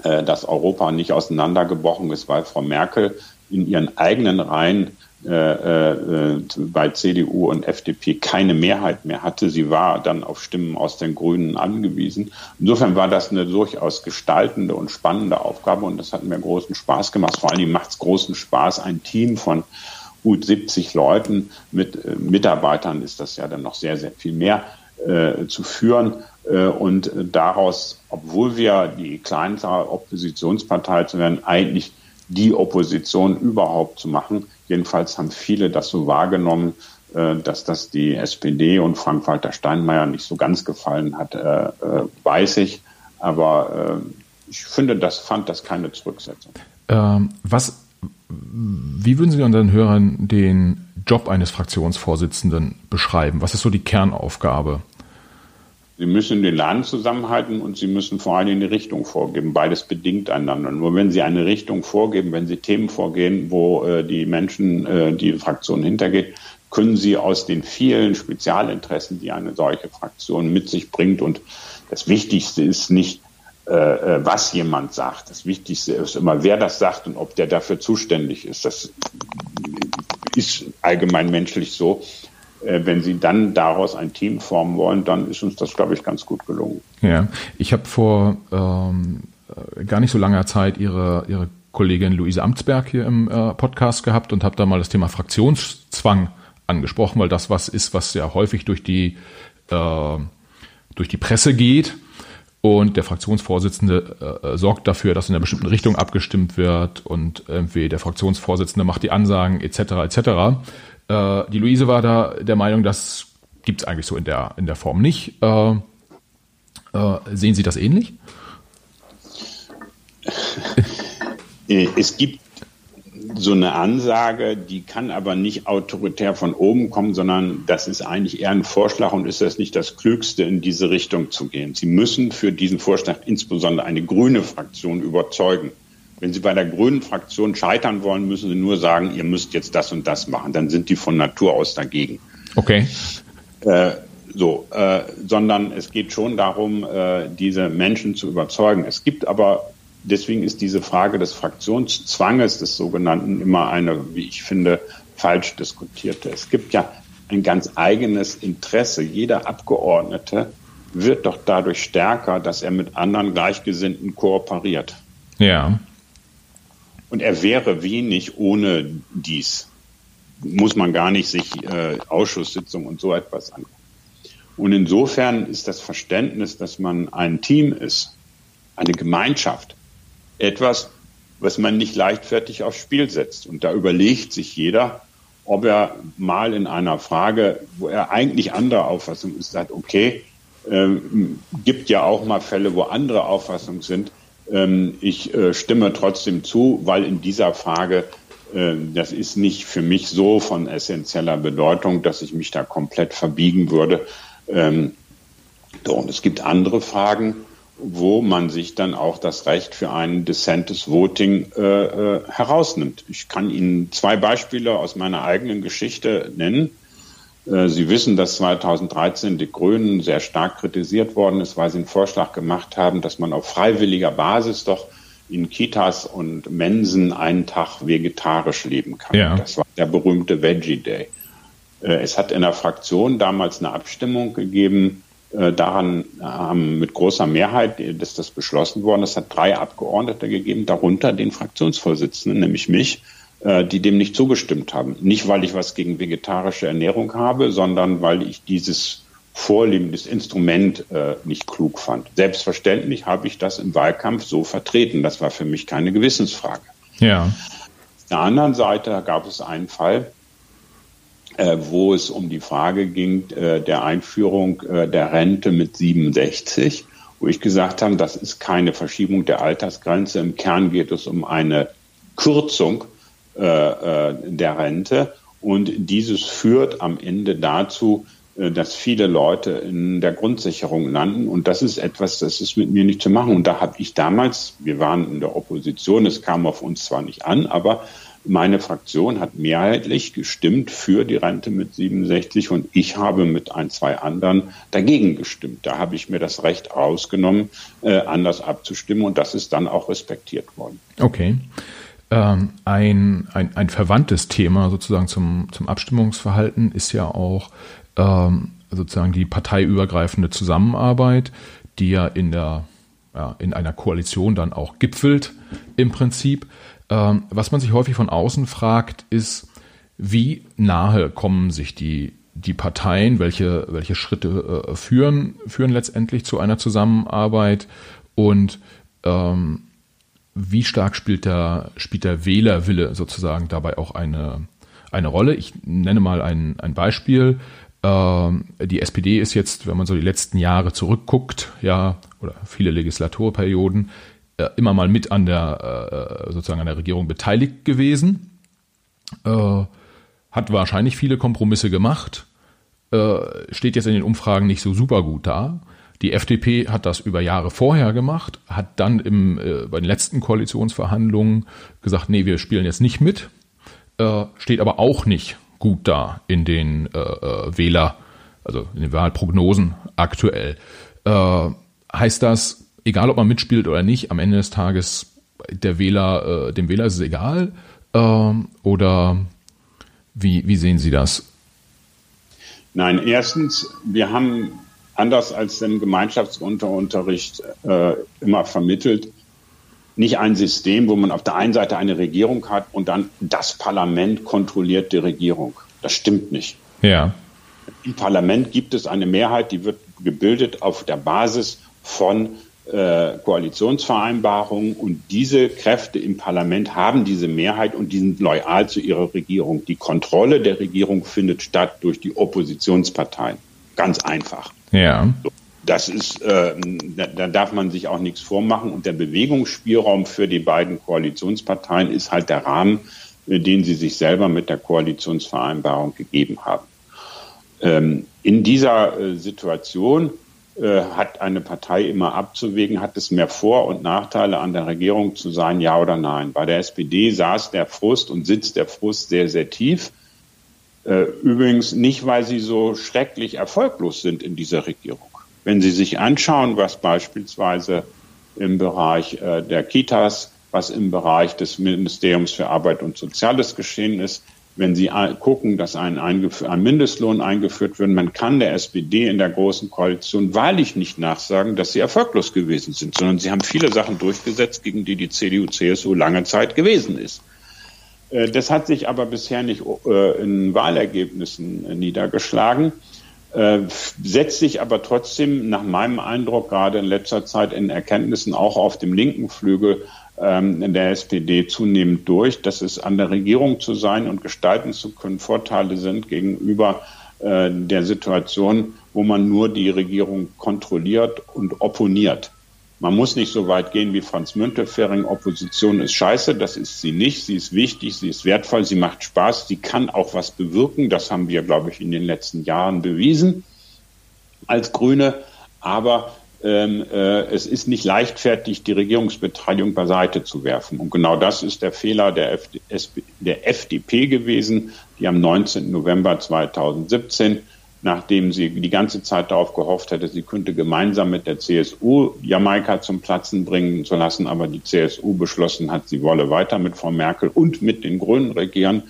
dass Europa nicht auseinandergebrochen ist, weil Frau Merkel in ihren eigenen Reihen äh, äh, bei CDU und FDP keine Mehrheit mehr hatte. Sie war dann auf Stimmen aus den Grünen angewiesen. Insofern war das eine durchaus gestaltende und spannende Aufgabe und das hat mir großen Spaß gemacht. Vor allem macht es großen Spaß, ein Team von gut 70 Leuten mit äh, Mitarbeitern ist das ja dann noch sehr, sehr viel mehr äh, zu führen äh, und daraus, obwohl wir die kleinste Oppositionspartei zu werden, eigentlich die Opposition überhaupt zu machen. Jedenfalls haben viele das so wahrgenommen, äh, dass das die SPD und Frank-Walter Steinmeier nicht so ganz gefallen hat, weiß ich. Aber ich finde, das fand das keine Zurücksetzung. Ähm, was, wie würden Sie unseren Hörern den Job eines Fraktionsvorsitzenden beschreiben? Was ist so die Kernaufgabe? Sie müssen den Laden zusammenhalten und Sie müssen vor allem eine Richtung vorgeben. Beides bedingt einander. Nur wenn Sie eine Richtung vorgeben, wenn Sie Themen vorgehen, wo äh, die Menschen, äh, die Fraktion hintergeht, können Sie aus den vielen Spezialinteressen, die eine solche Fraktion mit sich bringt, und das Wichtigste ist nicht, äh, äh was jemand sagt. Das Wichtigste ist immer, wer das sagt und ob der dafür zuständig ist. Das ist allgemein menschlich so. Äh, wenn Sie dann daraus ein Team formen wollen, dann ist uns das, glaube ich, ganz gut gelungen. Ja, ich habe vor ähm, äh, gar nicht so langer Zeit Ihre, Ihre Kollegin Luise Amtsberg hier im äh, Podcast gehabt und habe da mal das Thema Fraktionszwang angesprochen, weil das was ist, was ja häufig durch die, äh, durch die Presse geht. Und der Fraktionsvorsitzende äh, sorgt dafür, dass in einer bestimmten Richtung abgestimmt wird und irgendwie der Fraktionsvorsitzende macht die Ansagen etc. etc. Äh, die Luise war da der Meinung, das gibt es eigentlich so in der, in der Form nicht. Äh, äh, sehen Sie das ähnlich? Äh, es gibt so eine Ansage, die kann aber nicht autoritär von oben kommen, sondern das ist eigentlich eher ein Vorschlag und ist das nicht das Klügste, in diese Richtung zu gehen. Sie müssen für diesen Vorschlag insbesondere eine grüne Fraktion überzeugen. Wenn Sie bei der grünen Fraktion scheitern wollen, müssen Sie nur sagen, ihr müsst jetzt das und das machen. Dann sind die von Natur aus dagegen. Okay. Äh, so, äh, sondern es geht schon darum, äh, diese Menschen zu überzeugen. Es gibt aber, deswegen ist diese Frage des Fraktionszwanges des sogenannten immer eine, wie ich finde, falsch diskutierte. Es gibt ja ein ganz eigenes Interesse. Jeder Abgeordnete wird doch dadurch stärker, dass er mit anderen Gleichgesinnten kooperiert. Ja. Und er wäre wenig ohne dies. Muss man gar nicht sich äh, Ausschusssitzungen und so etwas angucken. Und insofern ist das Verständnis, dass man ein Team ist, eine Gemeinschaft, etwas, was man nicht leichtfertig aufs Spiel setzt. Und da überlegt sich jeder, ob er mal in einer Frage, wo er eigentlich anderer Auffassung ist, sagt, okay, ähm, gibt ja auch mal Fälle, wo andere Auffassung sind, ich äh, stimme trotzdem zu, weil in dieser Frage, äh, das ist nicht für mich so von essentieller Bedeutung, dass ich mich da komplett verbiegen würde. Ähm, und es gibt andere Fragen, wo man sich dann auch das Recht für ein dissentes Voting äh, herausnimmt. Ich kann Ihnen zwei Beispiele aus meiner eigenen Geschichte nennen. Äh, Sie wissen, dass 2013 die Grünen sehr stark kritisiert worden ist, weil sie einen Vorschlag gemacht haben, dass man auf freiwilliger Basis doch in Kitas und Mensen einen Tag vegetarisch leben kann. Ja. Das war der berühmte Veggie Day. Äh, es hat in der Fraktion damals eine Abstimmung gegeben, äh, daran haben mit großer Mehrheit ist das beschlossen worden. Es hat drei Abgeordnete gegeben, darunter den Fraktionsvorsitzenden, nämlich mich die dem nicht zugestimmt haben. Nicht, weil ich was gegen vegetarische Ernährung habe, sondern weil ich dieses Vorleben, das Instrument äh, nicht klug fand. Selbstverständlich habe ich das im Wahlkampf so vertreten. Das war für mich keine Gewissensfrage. Ja. Auf der anderen Seite gab es einen Fall, äh, wo es um die Frage ging äh, der Einführung äh, der Rente mit 67, wo ich gesagt habe, das ist keine Verschiebung der Altersgrenze. Im Kern geht es um eine Kürzung äh, äh, der Rente. Und dieses führt am Ende dazu, äh, dass viele Leute in der Grundsicherung landen. Und das ist etwas, das ist mit mir nicht zu machen. Und da habe ich damals, wir waren in der Opposition, es kam auf uns zwar nicht an, aber meine Fraktion hat mehrheitlich gestimmt für die Rente mit 67 und ich habe mit ein, zwei anderen dagegen gestimmt. Da habe ich mir das Recht rausgenommen, äh, anders abzustimmen und das ist dann auch respektiert worden. Okay. Ähm, ein, ein, ein verwandtes Thema sozusagen zum, zum Abstimmungsverhalten ist ja auch ähm, sozusagen die parteiübergreifende Zusammenarbeit, die ja in der ja, in einer Koalition dann auch gipfelt im Prinzip. Ähm, was man sich häufig von außen fragt, ist, wie nahe kommen sich die, die Parteien, welche, welche Schritte äh, führen, führen letztendlich zu einer Zusammenarbeit und ähm, wie stark spielt der, spielt der Wählerwille sozusagen dabei auch eine, eine Rolle? Ich nenne mal ein, ein Beispiel. Ähm, die SPD ist jetzt, wenn man so die letzten Jahre zurückguckt, ja, oder viele Legislaturperioden, äh, immer mal mit an der äh, sozusagen an der Regierung beteiligt gewesen, äh, hat wahrscheinlich viele Kompromisse gemacht, steht jetzt in den Umfragen nicht so super gut da. Die FDP hat das über Jahre vorher gemacht, hat dann im, bei den letzten Koalitionsverhandlungen gesagt, nee, wir spielen jetzt nicht mit, steht aber auch nicht gut da in den Wähler, also in den Wahlprognosen aktuell. heißt das, egal ob man mitspielt oder nicht, am Ende des Tages der Wähler, äh, dem Wähler ist es egal? Äh, oder wie, wie sehen Sie das? Nein, erstens, wir haben anders als im Gemeinschaftsunterricht äh, immer vermittelt, nicht ein System, wo man auf der einen Seite eine Regierung hat und dann das Parlament kontrolliert die Regierung. Das stimmt nicht. Ja. Im Parlament gibt es eine Mehrheit, die wird gebildet auf der Basis von äh, Koalitionsvereinbarungen und diese Kräfte im Parlament haben diese Mehrheit und die sind loyal zu ihrer Regierung. Die Kontrolle der Regierung findet statt durch die Oppositionsparteien. Ganz einfach. Ja. Das ist, äh, da, da darf man sich auch nichts vormachen. Und der Bewegungsspielraum für die beiden Koalitionsparteien ist halt der Rahmen, äh, den sie sich selber mit der Koalitionsvereinbarung gegeben haben. Ähm, in dieser äh, Situation äh, hat eine Partei immer abzuwägen, hat es mehr Vor- und Nachteile an der Regierung zu sein, ja oder nein. Bei der SPD saß der Frust und sitzt der Frust sehr, sehr tief. Äh, übrigens nicht, weil sie so schrecklich erfolglos sind in dieser Regierung. Wenn Sie sich anschauen, was beispielsweise im Bereich äh, der Kitas, was im Bereich des Ministeriums für Arbeit und Soziales geschehen ist, wenn Sie gucken, dass ein, ein, Mindestlohn eingeführt wird, man kann der SPD in der großen Koalition wahrlich nicht nachsagen, dass sie erfolglos gewesen sind, sondern sie haben viele Sachen durchgesetzt, gegen die die CDU, CSU lange Zeit gewesen ist. Äh, das hat sich aber bisher nicht äh, in Wahlergebnissen äh, niedergeschlagen, setzt sich aber trotzdem nach meinem Eindruck gerade in letzter Zeit in Erkenntnissen auch auf dem linken Flügel ähm, der SPD zunehmend durch, dass es an der Regierung zu sein und gestalten zu können Vorteile sind gegenüber der Situation, wo man nur die Regierung kontrolliert und opponiert. Man muss nicht so weit gehen wie Franz Müntefering. Opposition ist scheiße, das ist sie nicht. Sie ist wichtig, sie ist wertvoll, sie macht Spaß, sie kann auch was bewirken. Das haben wir, glaube ich, in den letzten Jahren bewiesen als Grüne. Aber ähm, äh, es ist nicht leichtfertig, die Regierungsbeteiligung beiseite zu werfen. Und genau das ist der Fehler der, FD, der FDP gewesen, die am 19. November 2017, nachdem sie die ganze Zeit darauf gehofft hätte, sie könnte gemeinsam mit der CSU Jamaika zum Platzen bringen zu lassen, aber die CSU beschlossen hat, sie wolle weiter mit Frau Merkel und mit den Grünen regieren.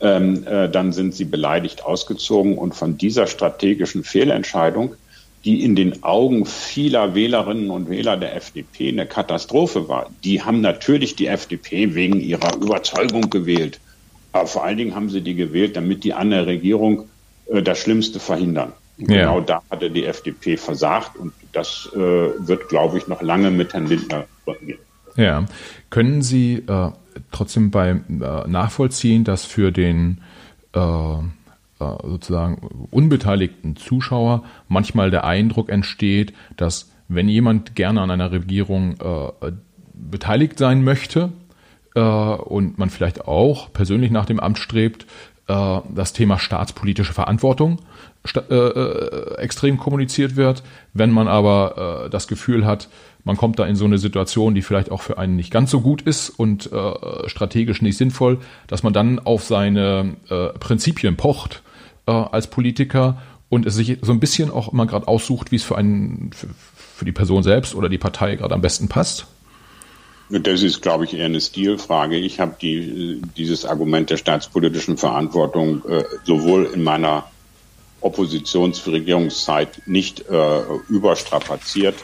Ähm, äh, dann sind sie beleidigt ausgezogen und von dieser strategischen Fehlentscheidung die in den Augen vieler Wählerinnen und Wähler der FDP eine Katastrophe war. Die haben natürlich die FDP wegen ihrer Überzeugung gewählt. Aber vor allen Dingen haben sie die gewählt, damit die an der Regierung das Schlimmste verhindern. Ja. Genau da hatte die FDP versagt und das äh, wird, glaube ich, noch lange mit Herrn Lindner gehen. Ja. Können Sie äh, trotzdem bei äh, nachvollziehen, dass für den äh, äh, sozusagen unbeteiligten Zuschauer manchmal der Eindruck entsteht, dass wenn jemand gerne an einer Regierung äh, beteiligt sein möchte, äh, und man vielleicht auch persönlich nach dem Amt strebt, äh, das Thema staatspolitische Verantwortung äh, äh, extrem kommuniziert wird. Wenn man aber äh, das Gefühl hat, man kommt da in so eine Situation, die vielleicht auch für einen nicht ganz so gut ist und äh, strategisch nicht sinnvoll, dass man dann auf seine äh, Prinzipien pocht äh, als Politiker und es sich so ein bisschen auch immer gerade aussucht, wie es für einen, für, für die Person selbst oder die Partei gerade am besten passt? Das ist, glaube ich, eher eine Stilfrage. Ich habe die, dieses Argument der staatspolitischen Verantwortung äh, sowohl in meiner Oppositionsregierungszeit nicht äh, überstrapaziert,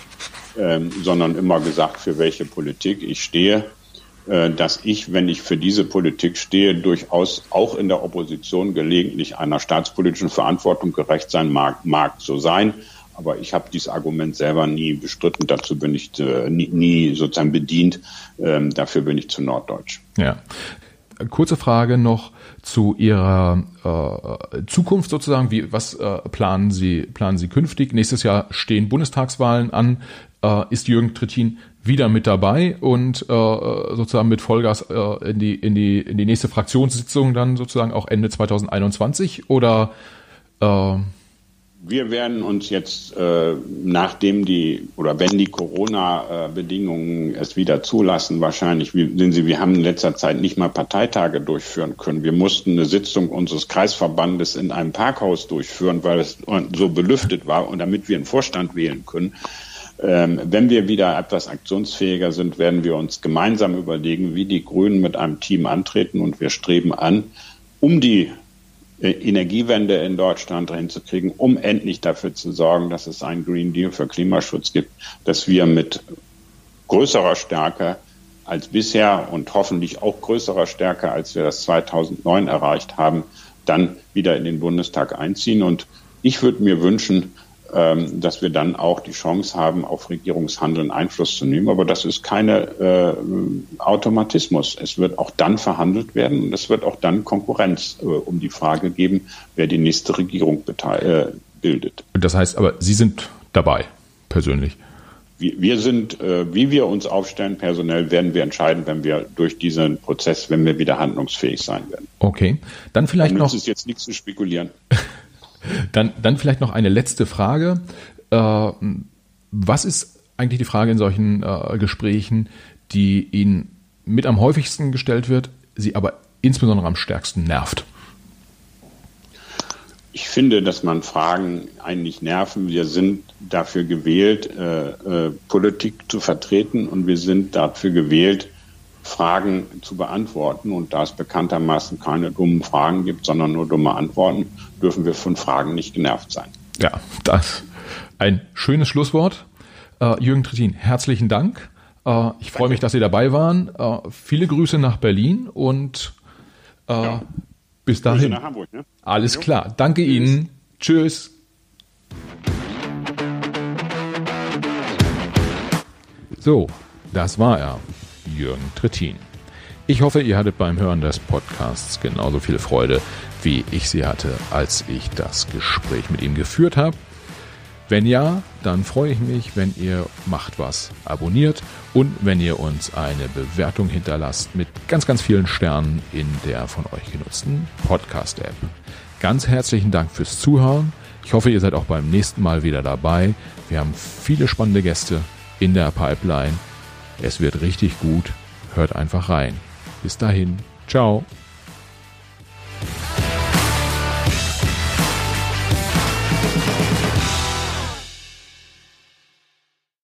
ähm, sondern immer gesagt, für welche Politik ich stehe. Äh, dass ich, wenn ich für diese Politik stehe, durchaus auch in der Opposition gelegentlich einer staatspolitischen Verantwortung gerecht sein mag, mag so sein. Aber ich habe dieses Argument selber nie bestritten. Dazu bin ich äh, nie, nie, sozusagen bedient. Ähm, dafür bin ich zu norddeutsch. Ja. Kurze Frage noch zu Ihrer äh, Zukunft sozusagen. Wie, was äh, planen Sie, planen Sie künftig? Nächstes Jahr stehen Bundestagswahlen an. Äh, ist Jürgen Trittin wieder mit dabei und äh, sozusagen mit Vollgas äh, in, die, in, die, in die nächste Fraktionssitzung dann sozusagen auch Ende 2021 oder äh, wir werden uns jetzt, äh, nachdem die oder wenn die Corona-Bedingungen es wieder zulassen, wahrscheinlich, wie sehen Sie, wir haben in letzter Zeit nicht mal Parteitage durchführen können. Wir mussten eine Sitzung unseres Kreisverbandes in einem Parkhaus durchführen, weil es so belüftet war und damit wir einen Vorstand wählen können. Ähm, wenn wir wieder etwas aktionsfähiger sind, werden wir uns gemeinsam überlegen, wie die Grünen mit einem Team antreten und wir streben an, um die Energiewende in Deutschland hinzukriegen, um endlich dafür zu sorgen, dass es einen Green Deal für Klimaschutz gibt, dass wir mit größerer Stärke als bisher und hoffentlich auch größerer Stärke, als wir das 2009 erreicht haben, dann wieder in den Bundestag einziehen. Und ich würde mir wünschen, dass wir dann auch die Chance haben, auf Regierungshandeln Einfluss zu nehmen. Aber das ist keine äh, Automatismus. Es wird auch dann verhandelt werden und es wird auch dann Konkurrenz äh, um die Frage geben, wer die nächste Regierung äh, bildet. Das heißt aber, Sie sind dabei, persönlich. Wir, wir sind, äh, wie wir uns aufstellen, personell werden wir entscheiden, wenn wir durch diesen Prozess, wenn wir wieder handlungsfähig sein werden. Okay, dann vielleicht dann noch. Es ist jetzt nichts zu spekulieren. Dann, dann vielleicht noch eine letzte Frage. Äh, was ist eigentlich die Frage in solchen äh, Gesprächen, die Ihnen mit am häufigsten gestellt wird, sie aber insbesondere am stärksten nervt? Ich finde, dass man Fragen eigentlich nerven. Wir sind dafür gewählt, äh, äh, Politik zu vertreten und wir sind dafür gewählt, Fragen zu beantworten. Und da es bekanntermaßen keine dummen Fragen gibt, sondern nur dumme Antworten, dürfen wir von Fragen nicht genervt sein. Ja, das ein schönes Schlusswort. Äh, Jürgen Trittin, herzlichen Dank. Äh, ich freue mich, dass Sie dabei waren. Äh, viele Grüße nach Berlin und ja. bis dahin. Grüße nach Hamburg, ne? Alles klar. Danke Tschüss. Ihnen. Tschüss. So, das war er. Jürgen Trittin. Ich hoffe, ihr hattet beim Hören des Podcasts genauso viel Freude, wie ich sie hatte, als ich das Gespräch mit ihm geführt habe. Wenn ja, dann freue ich mich, wenn ihr macht was, abonniert und wenn ihr uns eine Bewertung hinterlasst mit ganz, ganz vielen Sternen in der von euch genutzten Podcast-App. Ganz herzlichen Dank fürs Zuhören. Ich hoffe, ihr seid auch beim nächsten Mal wieder dabei. Wir haben viele spannende Gäste in der Pipeline es wird richtig gut. Hört einfach rein. Bis dahin. Ciao.